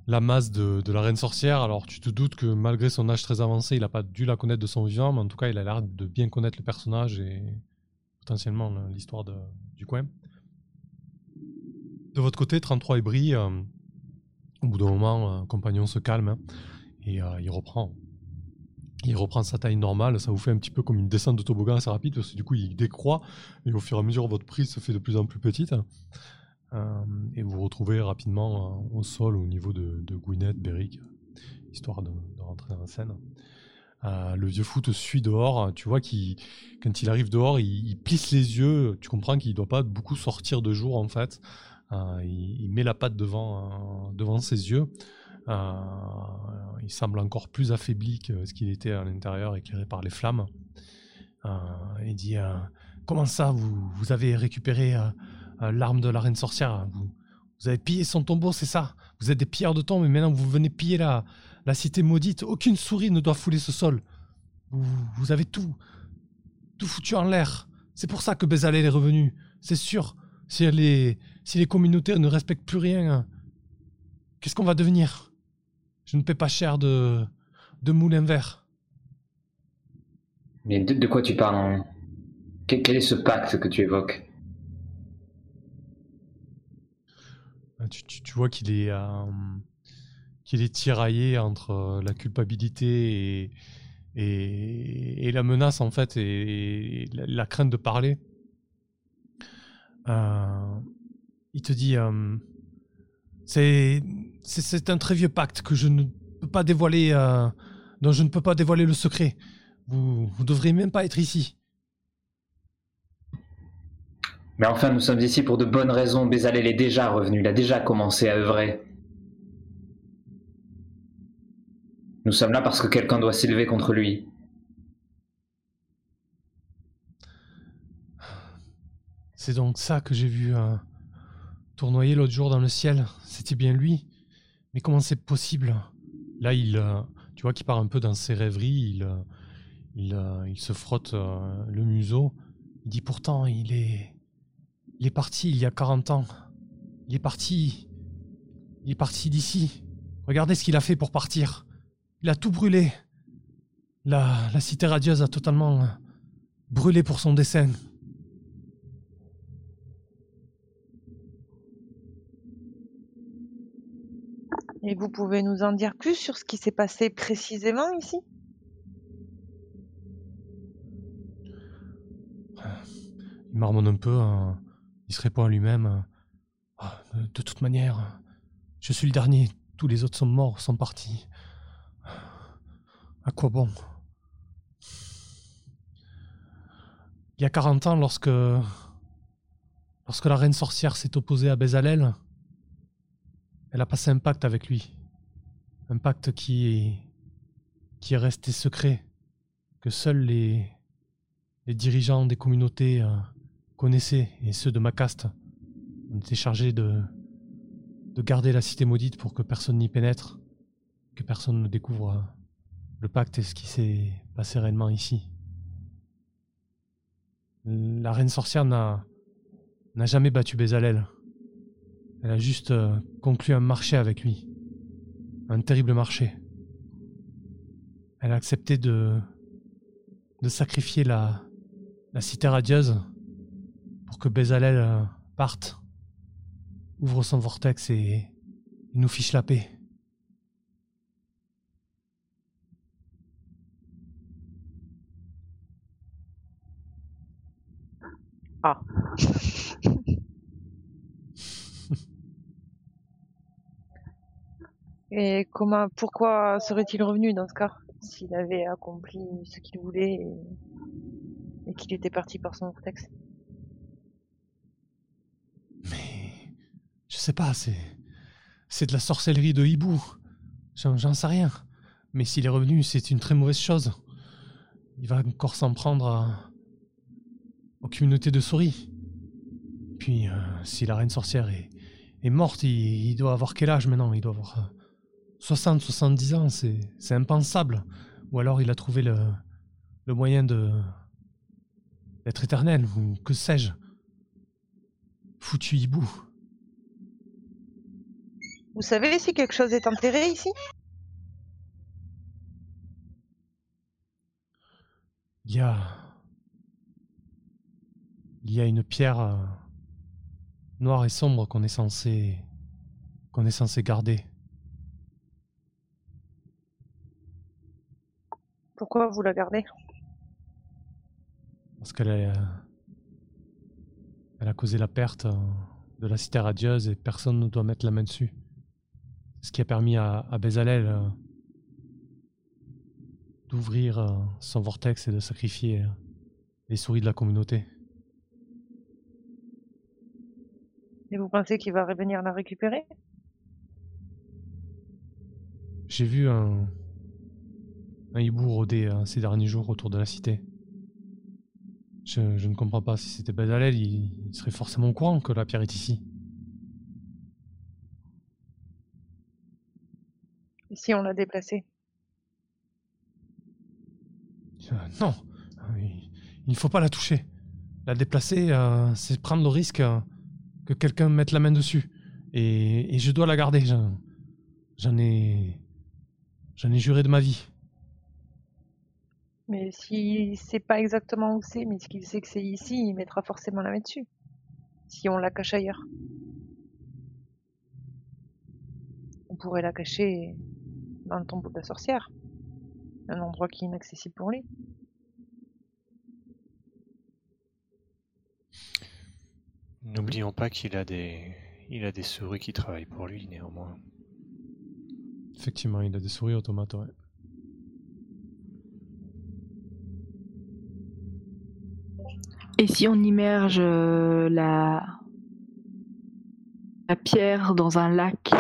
la masse de, la reine sorcière. Alors, tu te doutes que malgré son âge très avancé, il n'a pas dû la connaître de son vivant, mais en tout cas, il a l'air de bien connaître le personnage et potentiellement le- l'histoire du coin. De votre côté, 33 et Brie, euh, au bout d'un moment, euh, compagnon se calme hein, et euh, il reprend. Il reprend sa taille normale, ça vous fait un petit peu comme une descente de toboggan assez rapide parce que du coup il décroît et au fur et à mesure votre prise se fait de plus en plus petite. Euh, et vous retrouvez rapidement euh, au sol au niveau de, de Gwyneth, Beric, histoire de, rentrer dans la scène. Euh, le vieux fou te suit dehors, tu vois qu'il quand il arrive dehors, il, plisse les yeux, tu comprends qu'il ne doit pas beaucoup sortir de jour en fait. Il, met la patte devant, devant ses yeux. Il semble encore plus affaibli que ce qu'il était à l'intérieur, éclairé par les flammes. Il dit Comment ça, vous, vous avez récupéré l'arme de la reine sorcière vous, vous avez pillé son tombeau, c'est ça? Vous êtes des pilleurs de tombes, et maintenant vous venez piller la, la cité maudite. Aucune souris ne doit fouler ce sol. Vous, avez tout, tout foutu en l'air. C'est pour ça que Bezalel est revenu. C'est sûr. Si, est- si les communautés ne respectent plus rien, qu'est-ce qu'on va devenir? Je ne paie pas cher de, de moulin vert. Mais de, quoi tu parles quel, quel est ce pacte que tu évoques? Tu, tu- vois qu'il est, euh, est tiraillé entre euh, la culpabilité et, et, la menace, en fait, et, la, crainte de parler. Euh, il te dit euh, c'est, un très vieux pacte que je ne peux pas dévoiler, euh, dont je ne peux pas dévoiler le secret. Vous, vous devriez même pas être ici. Mais enfin, nous sommes ici pour de bonnes raisons. Bézalel est déjà revenu, il a déjà commencé à œuvrer. Nous sommes là parce que quelqu'un doit s'élever contre lui. C'est donc ça que j'ai vu euh, tournoyer l'autre jour dans le ciel. C'était bien lui. Mais comment c'est possible? Là, il, euh, tu vois qu'il part un peu dans ses rêveries. Il, euh, il, euh, il se frotte le museau. Il dit pourtant, il est, il est parti il y a 40 ans. Il est parti, il est parti d'ici. Regardez ce qu'il a fait pour partir. Il a tout brûlé. La, la cité radieuse a totalement euh, brûlé pour son dessein. Et vous pouvez nous en dire plus sur ce qui s'est passé précisément ici? Il marmonne un peu. hein. Il se répond à lui-même. euh, Ah, de, toute manière, je suis le dernier. Tous les autres sont morts, sont partis. À quoi bon? Il y a 40 ans, lorsque. Lorsque la reine sorcière s'est opposée à Bézalel, elle a passé un pacte avec lui. Un pacte qui est. qui est resté secret. Que seuls les. les dirigeants des communautés connaissaient, et ceux de ma caste. On était chargés de. de garder la cité maudite pour que personne n'y pénètre. Que personne ne découvre euh, le pacte et ce qui s'est passé réellement ici. La reine sorcière n'a n'a jamais battu Bézalel. Elle a juste euh, conclu un marché avec lui. Un terrible marché. Elle a accepté de de sacrifier la la cité radieuse pour que Bézalel euh, parte, ouvre son vortex et, nous fiche la paix. Ah. Et comment, pourquoi serait-il revenu dans ce cas S'il avait accompli ce qu'il voulait et, et qu'il était parti par son vortex Mais je sais pas, c'est de la sorcellerie de hibou. J'en sais rien. Mais s'il est revenu, c'est une très mauvaise chose. Il va encore s'en prendre à- aux communautés de souris. Puis, euh, si la reine sorcière est, est morte, il, doit avoir quel âge maintenant? Il doit avoir euh, 60, 70 ans, c'est c'est impensable. Ou alors il a trouvé le, le moyen de d'être éternel, ou que sais-je. Foutu hibou. Vous savez si quelque chose est enterré ici? Il y a. Il y a une pierre euh, noire et sombre qu'on est censé. qu'on est censé garder. Pourquoi vous la gardez? Parce qu'elle euh, Elle a causé la perte euh, de la cité radieuse et personne ne doit mettre la main dessus. Ce qui a permis à, à Bézalel euh, d'ouvrir euh, son vortex et de sacrifier euh, les souris de la communauté. Et vous pensez qu'il va revenir la récupérer? J'ai vu un, un hibou rôder euh, ces derniers jours autour de la cité. Je, je ne comprends pas si c'était Bezalel, il, il serait forcément au courant que la pierre est ici. Si on l'a déplacée Euh, non, Euh, il ne faut pas la toucher. La déplacer, euh, c'est prendre le risque euh, que quelqu'un mette la main dessus. Et, et je dois la garder. J'en j'en ai, j'en ai juré de ma vie. Mais s'il sait pas exactement où c'est, mais qu'il sait que c'est ici, il mettra forcément la main dessus. Si on la cache ailleurs. On pourrait la cacher dans le tombeau de la sorcière. Un endroit qui est inaccessible pour lui. N'oublions pas qu'il a des, il a des souris qui travaillent pour lui néanmoins. Effectivement, il a des souris automates, ouais. Et si on immerge euh, la... la pierre dans un lac?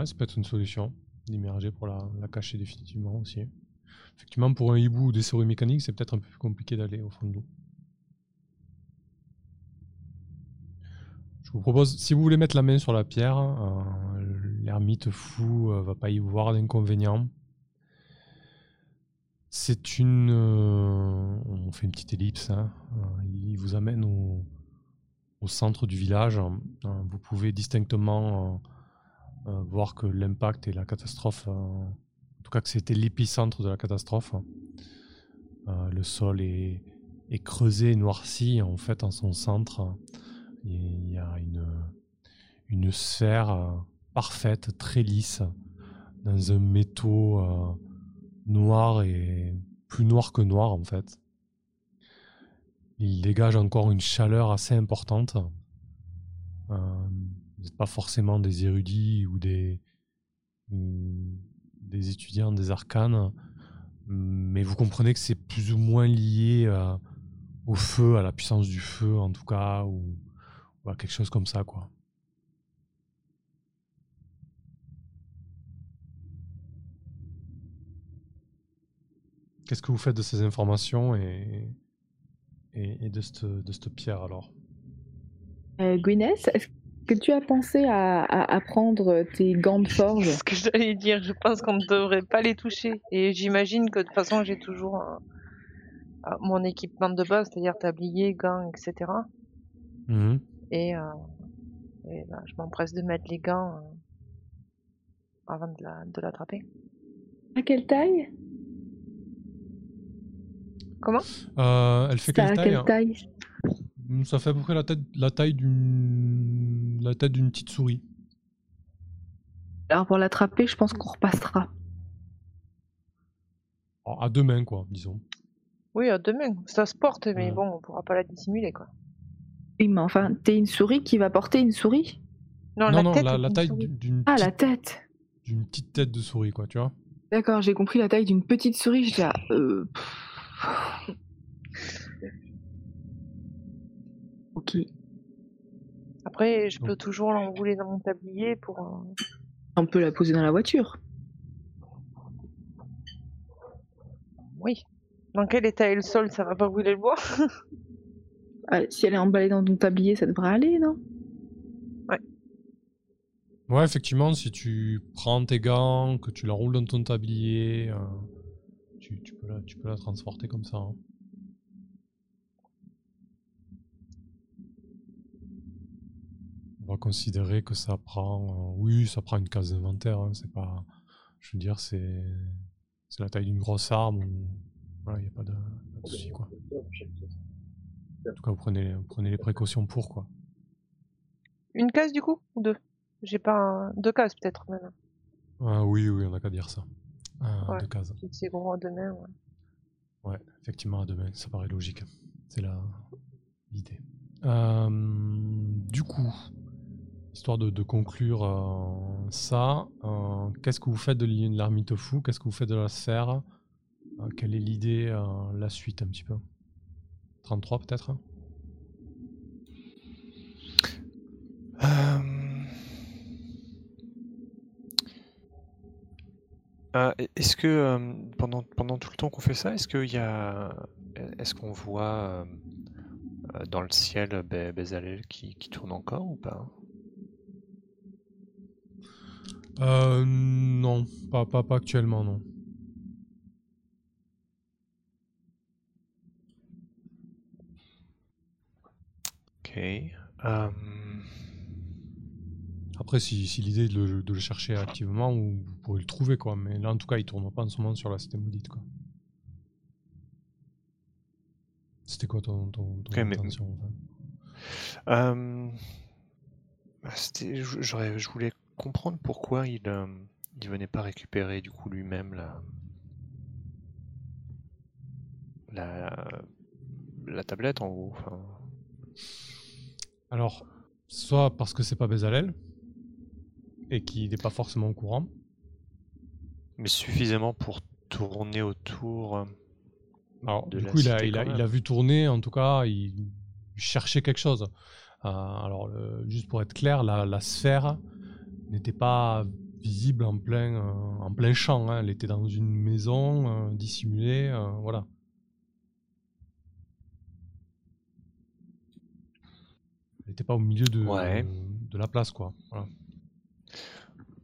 Ouais, ça peut être une solution d'immerger pour la, cacher définitivement aussi. Effectivement, pour un hibou ou des souris mécaniques, c'est peut-être un peu plus compliqué d'aller au fond de l'eau. Je vous propose, si vous voulez mettre la main sur la pierre, euh, l'ermite fou euh, va pas y voir d'inconvénient. C'est une. euh, on fait une petite ellipse. hein. Euh, Il vous amène au, centre du village. Vous pouvez distinctement euh, voir que l'impact et la catastrophe. euh, en tout cas, que c'était l'épicentre de la catastrophe. Euh, le sol est, creusé, noirci. En fait, en son centre, il y a une, une sphère parfaite, très lisse, dans un métaux. noir et plus noir que noir en fait. Il dégage encore une chaleur assez importante. Vous n'êtes pas forcément des érudits ou des, des étudiants des arcanes, mais vous comprenez que c'est plus ou moins lié euh, au feu, à la puissance du feu en tout cas, ou, à quelque chose comme ça quoi. Qu'est-ce que vous faites de ces informations et, et, de, cette, de pierre alors? Euh, est-ce que tu as pensé à, à, à prendre tes gants de C'est forge? ce que j'allais dire. Je pense qu'on ne devrait pas les toucher. Et j'imagine que de toute façon, j'ai toujours un- un- mon équipement de base, c'est-à-dire tablier, gants, etc. Mhm. Et, euh, et ben, je m'empresse de mettre les gants euh, avant de la- de l'attraper. À quelle taille? Comment? Euh, Elle fait quelle à taille quelle taille? Mm, Ça fait à peu près la, tête, la taille d'une la tête d'une petite souris. Alors pour l'attraper, je pense qu'on repassera. Alors, à deux mains quoi, disons. Oui, à deux mains. Ça se porte, mais Ouais. bon, on pourra pas la dissimuler, quoi. Oui, mais enfin, t'es une souris qui va porter une souris? Non, non la non, tête la, taille d'une Ah, la tête d'une petite tête de souris quoi, tu vois. D'accord, j'ai compris la taille d'une petite souris. J'étais là, euh... Ok. Après, je peux toujours l'enrouler dans mon tablier pour. euh, On peut la poser dans la voiture. Oui. Dans quel état est le sol Ça va pas brûler le bois? Ah, si elle est emballée dans ton tablier, ça devrait aller, non? Ouais, effectivement, si tu prends tes gants, que tu l'enroules dans ton tablier, euh, tu, tu peux la, tu peux la transporter comme ça. hein. Va considérer que ça prend, euh, oui, ça prend une case d'inventaire. hein, c'est pas, je veux dire, c'est, c'est la taille d'une grosse arme. Voilà, il y a pas de, pas de souci quoi. En tout cas, vous prenez, vous prenez les précautions pour quoi. Une case du coup? Ou deux? J'ai pas un- deux cases peut-être même. Ah oui, oui, on n'a qu'à dire ça. Ouais. Deux cases. C'est gros à deux mains, ouais. Ouais, effectivement, à demain, ça paraît logique. C'est la l'idée. Euh, du coup, histoire de, conclure euh, ça, euh, qu'est-ce que vous faites de l'ermite fou? Qu'est-ce que vous faites de la sphère Euh, Quelle est l'idée, la suite un petit peu? 33 peut-être? Euh, est-ce que pendant, pendant tout le temps qu'on fait ça, est-ce qu'il y a, est-ce qu'on voit dans le ciel Be- Bezalel qui, qui tourne encore ou pas? Euh, Non, pas, pas, pas actuellement, non. Ok. euh, Après, si, si l'idée de le, de le chercher activement, vous pourrez le trouver, quoi. Mais là, en tout cas, il tourne pas en ce moment sur la cité maudite, quoi. C'était quoi ton, ton, ton Ok, mais- intention enfin? Euh, bah, je voulais comprendre pourquoi il, euh, il venait pas récupérer du coup lui-même la, la, la tablette en enfin. Alors, soit parce que c'est pas Bezalel, et qu'il n'est pas forcément au courant. Mais suffisamment pour tourner autour. euh, Alors, De du la coup, il a, il, a, il a vu tourner, en tout cas, il cherchait quelque chose. Euh, alors, le- juste pour être clair, la, la sphère n'était pas visible en plein, euh, en plein champ. hein. Elle était dans une maison euh, dissimulée, euh, voilà. Elle n'était pas au milieu de, Ouais. de la place, quoi. Voilà.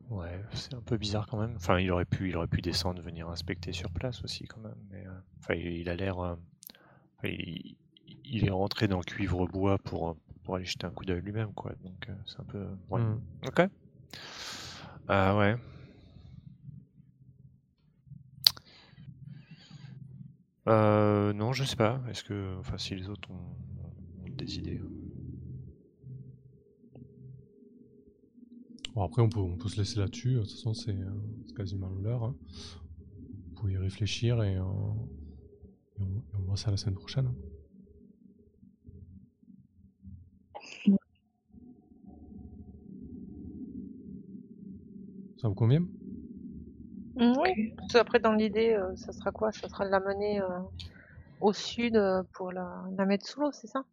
Ouais, c'est un peu bizarre quand même. Enfin, il aurait pu, il aurait pu descendre, venir inspecter sur place aussi quand même. Mais enfin, il, a l'air, il, il est rentré dans le cuivre bois pour pour aller jeter un coup d'œil lui-même, quoi. Donc c'est un peu. Ouais. Hmm. Ok. Ah ouais. Euh, non, je sais pas. Est-ce que, enfin, si les autres ont, des idées. Bon, après, on peut, on peut se laisser là-dessus. De toute façon, c'est euh, quasiment l'heure. hein. Vous pouvez y réfléchir et, euh, et on, et on voit ça la semaine prochaine. Ça vous convient Mm, Oui. Parce que Après, dans l'idée, euh, ça sera quoi? Ça sera de la mener euh, au sud euh, pour la, la mettre sous l'eau, c'est ça?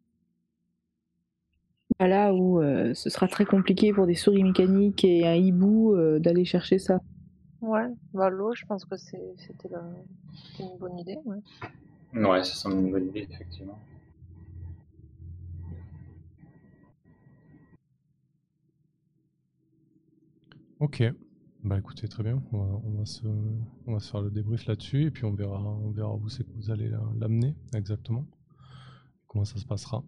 Bah, Là où euh, ce sera très compliqué pour des souris mécaniques et un hibou euh, d'aller chercher ça. Ouais. Bah, l'eau, je pense que c'est- c'était la- une bonne idée. Ouais. Ouais, ça semble une bonne idée, effectivement. Ok. Bah écoutez, très bien. On va, se, on va se faire le débrief là-dessus et puis on verra, on verra où c'est que vous allez la- l'amener exactement. Comment ça se passera.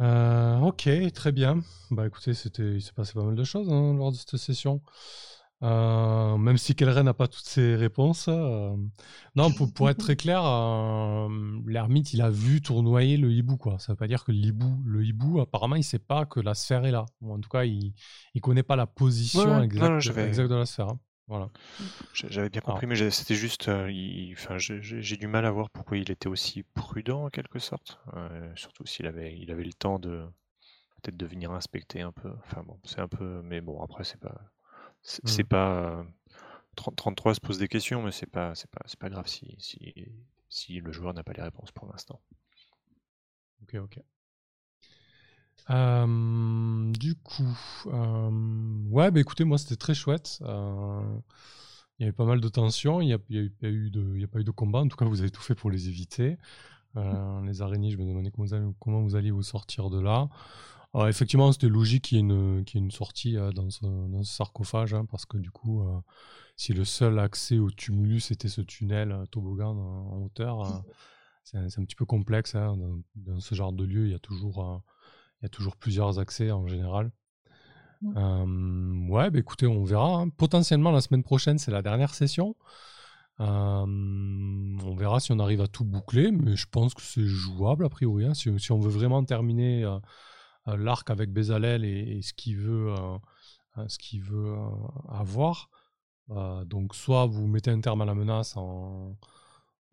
Euh, ok, très bien. Bah écoutez, il s'est passé pas mal de choses hein, lors de cette session. Euh, même si Kelren n'a pas toutes ses réponses. euh, Non, pour, pour être très clair, euh, l'ermite, il a vu tournoyer le hibou, quoi. Ça veut pas dire que le hibou, le hibou, apparemment, il sait pas que la sphère est là. Ou en tout cas, il, il connaît pas la position Ouais, exacte, Non, de la sphère. hein. Voilà. J'avais bien compris, mais c'était juste, enfin, j'ai du mal à voir pourquoi il était aussi prudent en quelque sorte. Surtout s'il avait, il avait le temps de peut-être de venir inspecter un peu. Enfin bon, c'est un peu, mais bon après c'est pas, c'est c'est pas. euh, 30 33 se pose des questions, mais c'est pas, c'est pas, c'est pas grave si, si, si le joueur n'a pas les réponses pour l'instant. Ok, ok. Euh, du coup, euh, ouais, bah écoutez, moi c'était très chouette. Euh, il y avait pas mal de tensions, il n'y a, il y a eu- il y a eu de, il y a pas eu de combat. En tout cas, vous avez tout fait pour les éviter. Euh, les araignées, je me demandais comment vous, alliez, comment vous alliez vous sortir de là. Alors, effectivement, c'était logique qu'il y ait une, qu'il y ait une sortie euh, dans, ce, dans ce sarcophage, hein, parce que du coup, euh, si le seul accès au tumulus était ce tunnel euh, toboggan en, en hauteur, c'est un, c'est un petit peu complexe. hein, dans, dans ce genre de lieu, il y a toujours, il y a toujours plusieurs accès en général. Ouais, bah écoutez, on verra. hein. Potentiellement, la semaine prochaine, c'est la dernière session. On verra si on arrive à tout boucler, mais je pense que c'est jouable a priori. Si, si on veut vraiment terminer l'arc avec Bezalel et, et ce qu'il veut, euh, euh, ce qu'il veut euh, avoir, euh, donc soit vous mettez un terme à la menace en,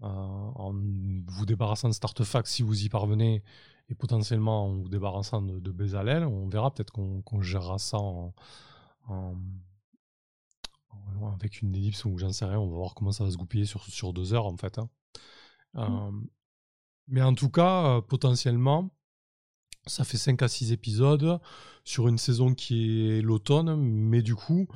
euh, en vous débarrassant de Startefax si vous y parvenez, et potentiellement en vous débarrassant de, de Bezalel. On verra peut-être qu'on gérera ça en, en- en- avec une ellipse ou j'en sais rien. On va voir comment ça va se goupiller sur, sur deux heures en fait. hein. Euh, mais en tout cas, euh, potentiellement, ça fait 5 à 6 épisodes sur une saison qui est l'automne, mais du coup,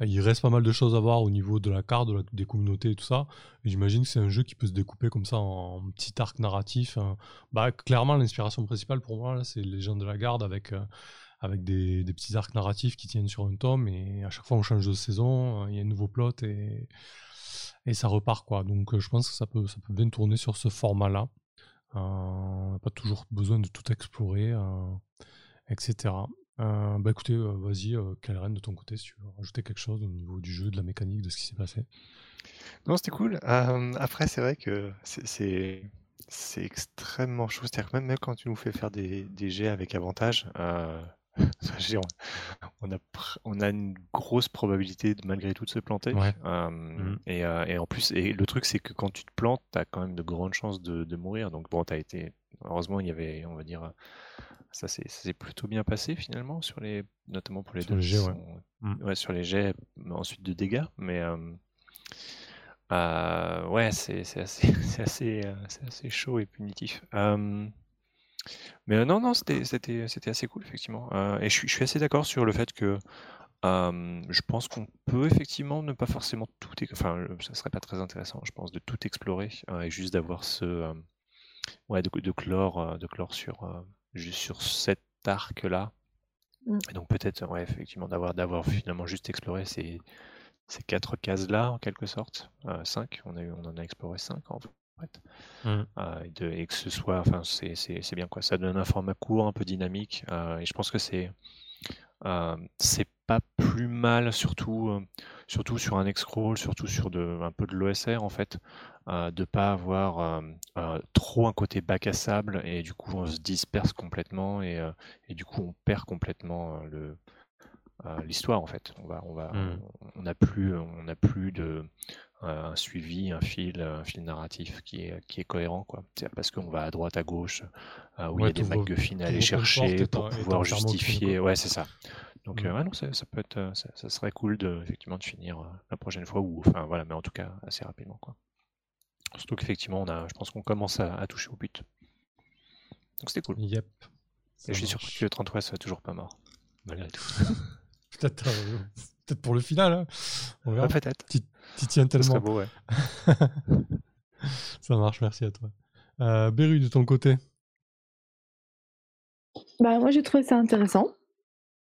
il reste pas mal de choses à voir au niveau de la carte, des communautés et tout ça. J'imagine que c'est un jeu qui peut se découper comme ça en, en petit arc narratif. hein. Bah, clairement, l'inspiration principale pour moi, c'est les gens de la garde avec, euh, avec des, des petits arcs narratifs qui tiennent sur un tome. Et à chaque fois, on change de saison, euh, il y a un nouveau plot et, et ça repart. quoi. Donc, euh, je pense que ça peut, ça peut bien tourner sur ce format-là. Euh, pas toujours besoin de tout explorer, euh, etc. Euh, bah écoutez, vas-y, Kalren, de ton côté, si tu veux rajouter quelque chose au niveau du jeu, de la mécanique, de ce qui s'est passé. Non, c'était cool. Après, c'est vrai que c'est extrêmement chaud. C'est-à-dire que même, même quand tu nous fais faire des, jets avec avantage, on, a, pr- on a une grosse probabilité de malgré tout de se planter. Ouais. Euh, et, euh, et en plus, et le truc, c'est que quand tu te plantes, tu as quand même de grandes chances de, de mourir. Donc, bon, tu as été. Heureusement, il y avait, on va dire, ça s'est ça s'est plutôt bien passé finalement, sur les, notamment pour les Sur deux les jets, ouais. ouais, sur les jets, ensuite de dégâts. Mais. euh, euh, ouais, c'est assez, assez, euh, c'est assez chaud et punitif. Mais euh, non, non, c'était c'était- c'était assez cool, effectivement. Euh, et je suis, je suis assez d'accord sur le fait que euh, je pense qu'on peut effectivement ne pas forcément tout... Enfin, ça serait pas très intéressant, je pense, de tout explorer euh, et juste d'avoir ce... ouais, de, de clore, euh, de clore sur, juste sur cet arc-là. Mm. Et donc peut-être, ouais, effectivement, d'avoir d'avoir finalement juste exploré ces, ces quatre cases-là, en quelque sorte. Euh, cinq, on, a eu, on en a exploré cinq, en fait. Mm. Euh, et, de- et que ce soit, enfin, c'est c'est- c'est bien, quoi. Ça donne un format court, un peu dynamique. euh, et je pense que c'est euh, c'est pas plus mal, surtout, surtout sur un X-Scroll, surtout sur de, un peu de l'OSR, en fait, de pas avoir trop un côté bac à sable et du coup on se disperse complètement et, et du coup on perd complètement le l'histoire en fait. On va, on va, Mm. on n'a plus, on n'a plus de euh, un suivi, un fil, un fil narratif qui est, qui est cohérent quoi. C'est parce qu'on va à droite, à gauche, euh, où il y a des t'ouvres- MacGuffin à aller chercher pour pouvoir justifier. Ouais, c'est ça. Donc Mm. euh, ouais, non, ça, ça peut être, ça, ça serait cool de effectivement de finir la prochaine fois ou enfin voilà, mais en tout cas assez rapidement quoi. Surtout qu'effectivement, on a, je pense qu'on commence à, à toucher au but. Donc c'était cool. Yep. Et je suis surpris que le 33 soit toujours pas mort. Malgré tout. Peut-être euh, peut-être pour le final. hein. On verra. Ouais, peut-être. T'y tiens tellement. beau, ouais. Ça marche, merci à toi. Euh, Beru, de ton côté Bah, moi, j'ai trouvé ça intéressant.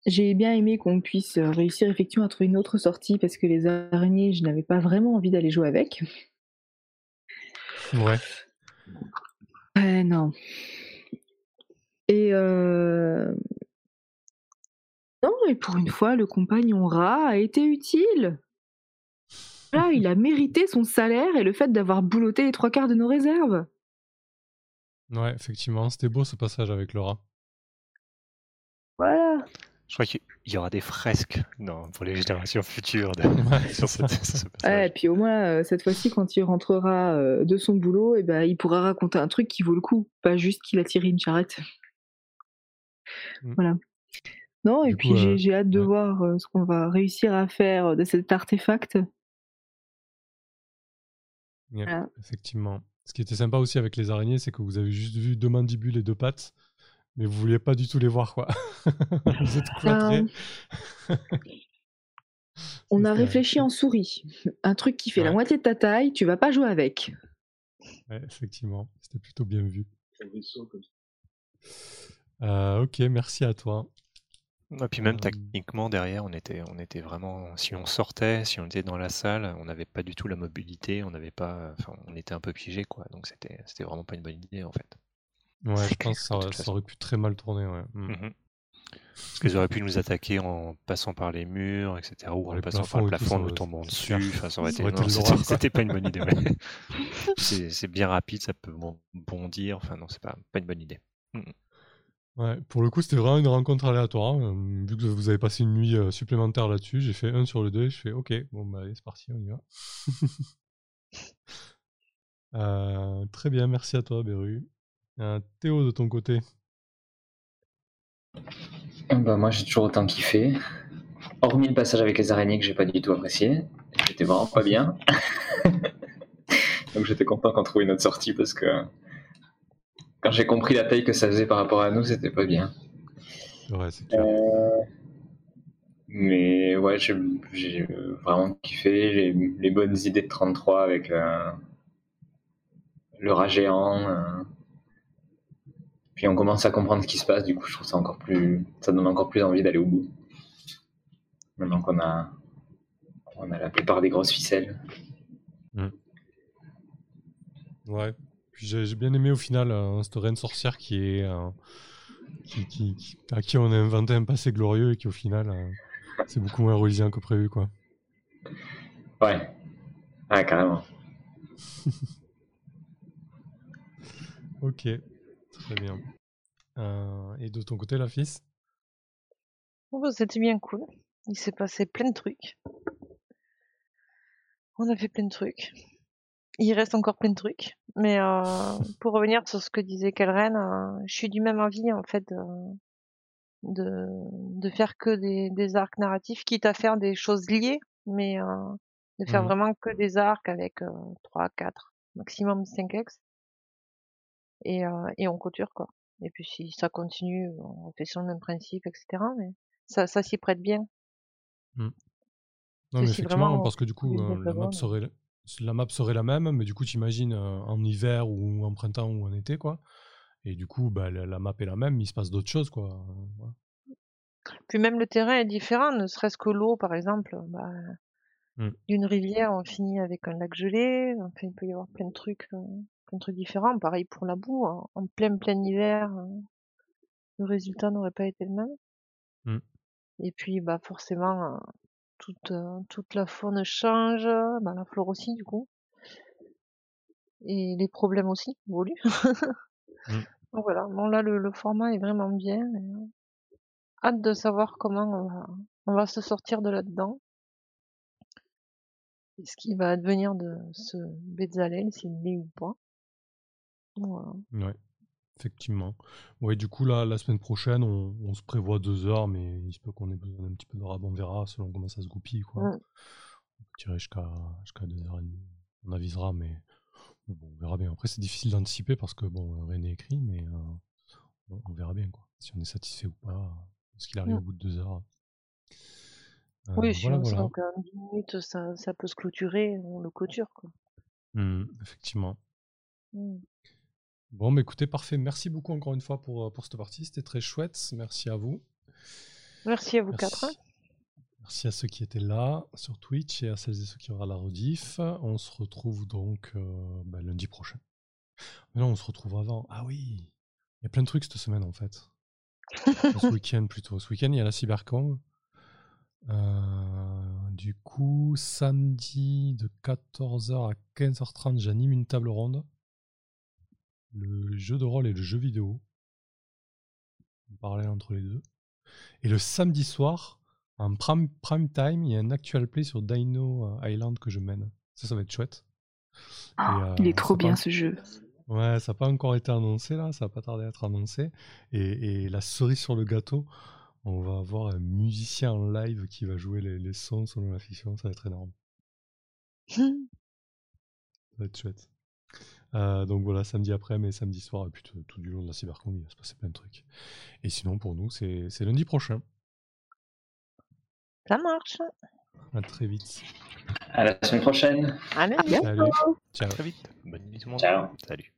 J'ai bien aimé qu'on puisse euh, réussir effectivement à trouver une autre sortie parce que les araignées, je n'avais pas vraiment envie d'aller jouer avec. Ouais. Ouais, non. Et euh... non, et pour une fois, le compagnon rat a été utile. Là, il a mérité son salaire et le fait d'avoir boulotté les trois quarts de nos réserves. Ouais, effectivement, c'était beau ce passage avec Laura. Voilà. Je crois qu'il y aura des fresques non, pour les générations futures de- Ouais, sur cette- ce Ouais, passage. et puis au moins, euh, cette fois-ci, quand il rentrera euh, de son boulot, et ben, il pourra raconter un truc qui vaut le coup, pas juste qu'il a tiré une charrette. Mm. Voilà. Non, et Du puis coup, j'ai euh, j'ai hâte de ouais. voir euh, ce qu'on va réussir à faire de cet artefact. Yep, Voilà. Effectivement. Ce qui était sympa aussi avec les araignées, c'est que vous avez juste vu deux mandibules et deux pattes, mais vous vouliez pas du tout les voir, quoi. vous êtes cloîtrés. On a c'était- réfléchi en souris. Un truc qui fait la Ouais. moitié de ta taille, tu vas pas jouer avec. Ouais, effectivement, c'était plutôt bien vu. Euh, ok, merci à toi. Et puis même techniquement derrière, on était, on était vraiment, si on sortait, si on était dans la salle, on n'avait pas du tout la mobilité, on n'avait pas, enfin, on était un peu piégé quoi. Donc c'était, c'était vraiment pas une bonne idée en fait. Ouais, je pense que ça, aurait pu très mal tourner. Ouais. Mm. Mhm. Parce qu'ils auraient pu nous attaquer en passant par les murs, etc. Ou en les passant par le plafond, nous tombant dessus. Enfin, ça aurait été, c'était- pas une bonne idée. ouais. c'est, c'est bien rapide, ça peut bon- bondir. Enfin non, c'est pas, pas une bonne idée. Ouais, pour le coup, c'était vraiment une rencontre aléatoire. hein. Euh, Vu que vous avez passé une nuit euh, supplémentaire là-dessus, j'ai fait un sur le deux et je fais OK, bon, bah allez, c'est parti, on y va. Euh, très bien, merci à toi, Beru. Euh, Théo, de ton côté Bah, moi, j'ai toujours autant kiffé. Hormis le passage avec les araignées que j'ai pas du tout apprécié. J'étais vraiment pas bien. Donc j'étais content qu'on trouve une autre sortie parce que quand j'ai compris la taille que ça faisait par rapport à nous, c'était pas bien. Ouais, c'est clair. Euh, Mais ouais, j'ai vraiment kiffé les, les bonnes idées de 33 avec euh, le rat géant. euh. Puis on commence à comprendre ce qui se passe, du coup je trouve ça encore plus. ça donne encore plus envie d'aller au bout. Maintenant qu'on a on a la plupart des grosses ficelles. Ouais. Puis j'ai bien aimé au final euh, cette reine sorcière qui est. euh, qui, qui- qui- à qui on a inventé un passé glorieux et qui au final. euh, c'est beaucoup moins relisant que prévu, quoi. Ouais. Ouais, carrément. Ok, très bien. Euh, et de ton côté, la fils bah, C'était bien cool. Il s'est passé plein de trucs. On a fait plein de trucs. Il reste encore plein de trucs. Mais euh, pour revenir sur ce que disait Kelren, euh, je suis du même avis en fait de, de, de faire que des, des arcs narratifs, quitte à faire des choses liées, mais euh, de faire Mhm. vraiment que des arcs avec euh, 3, 4, maximum 5 ex. Et, euh, et on couture quoi. Et puis si ça continue, on fait sur le même principe, etc. Mais ça, ça s'y prête bien. Non, Que mais effectivement, vraiment parce que du coup, euh, la, map serait, la map serait la même, mais du coup, tu imagines en hiver ou en printemps ou en été, quoi. Et du coup, bah, la, la map est la même, mais il se passe d'autres choses, quoi. Euh. Puis même le terrain est différent, ne serait-ce que l'eau, par exemple. Bah, Mm. D'une rivière, on finit avec un lac gelé. Enfin, il peut y avoir plein de trucs, euh, plein de trucs différents. Pareil pour la boue. En, en plein plein hiver, euh, le résultat n'aurait pas été le même. Mm. Et puis, bah forcément, euh, toute euh, toute la faune change, bah, la flore aussi du coup. Et les problèmes aussi évoluent. Mm. Donc voilà. Bon là, le, le format est vraiment bien. et, euh, hâte de savoir comment on va, on va se sortir de là-dedans. Ce qui va advenir de ce Bezalel, s'il l'est ou pas. Voilà. Ouais, effectivement. Ouais, du coup, là, la semaine prochaine, on, on se prévoit deux heures, mais il se peut qu'on ait besoin d'un petit peu de rab, on verra selon comment ça se goupille, quoi. Mm. On peut tirer jusqu'à jusqu'à deux heures et demie. On avisera, mais bon, on verra bien. Après, c'est difficile d'anticiper parce que bon, rien n'est écrit, mais euh, on, on verra bien, quoi. Si on est satisfait ou pas, est-ce qu'il arrive Mm. au bout de deux heures. Euh, Oui, si voilà, on sent voilà. qu'en 10 minutes ça, ça peut se clôturer, on le clôture. Quoi. Mm, effectivement. Bon, mais écoutez, parfait. Merci beaucoup encore une fois pour, euh, pour cette partie. C'était très chouette. Merci à vous. Merci à vous Merci. quatre. Merci à ceux qui étaient là sur Twitch et à celles et ceux qui aura la rediff. On se retrouve donc euh, bah, lundi prochain. Mais non, on se retrouve avant. Ah oui, il y a plein de trucs cette semaine en fait. ce week-end plutôt. Ce week-end, il y a la Cybercon. Euh, du coup, samedi de 14h à 15h30, j'anime une table ronde. Le jeu de rôle et le jeu vidéo. En parallèle entre les deux. Et le samedi soir, en prime, prime time, il y a un actual play sur Dino euh, Island que je mène. Ça, ça va être chouette. Ah, Et, il euh, est trop bien ce jeu. Ouais, ça n'a pas encore été annoncé là, ça va pas tarder à être annoncé. Et, et la cerise sur le gâteau, on va avoir un musicien en live qui va jouer les, les sons selon la fiction, ça va être énorme. Ça va être chouette. Euh, donc voilà, samedi après, mais samedi soir, et puis tout, tout du long de la cybercon, il va se passer plein de trucs. Et sinon, pour nous, c'est c'est lundi prochain. Ça marche. À très vite. À la semaine prochaine. Allez, À bientôt. Salut. Ciao. Très vite. Bonne nuit tout le monde. Ciao. Salut.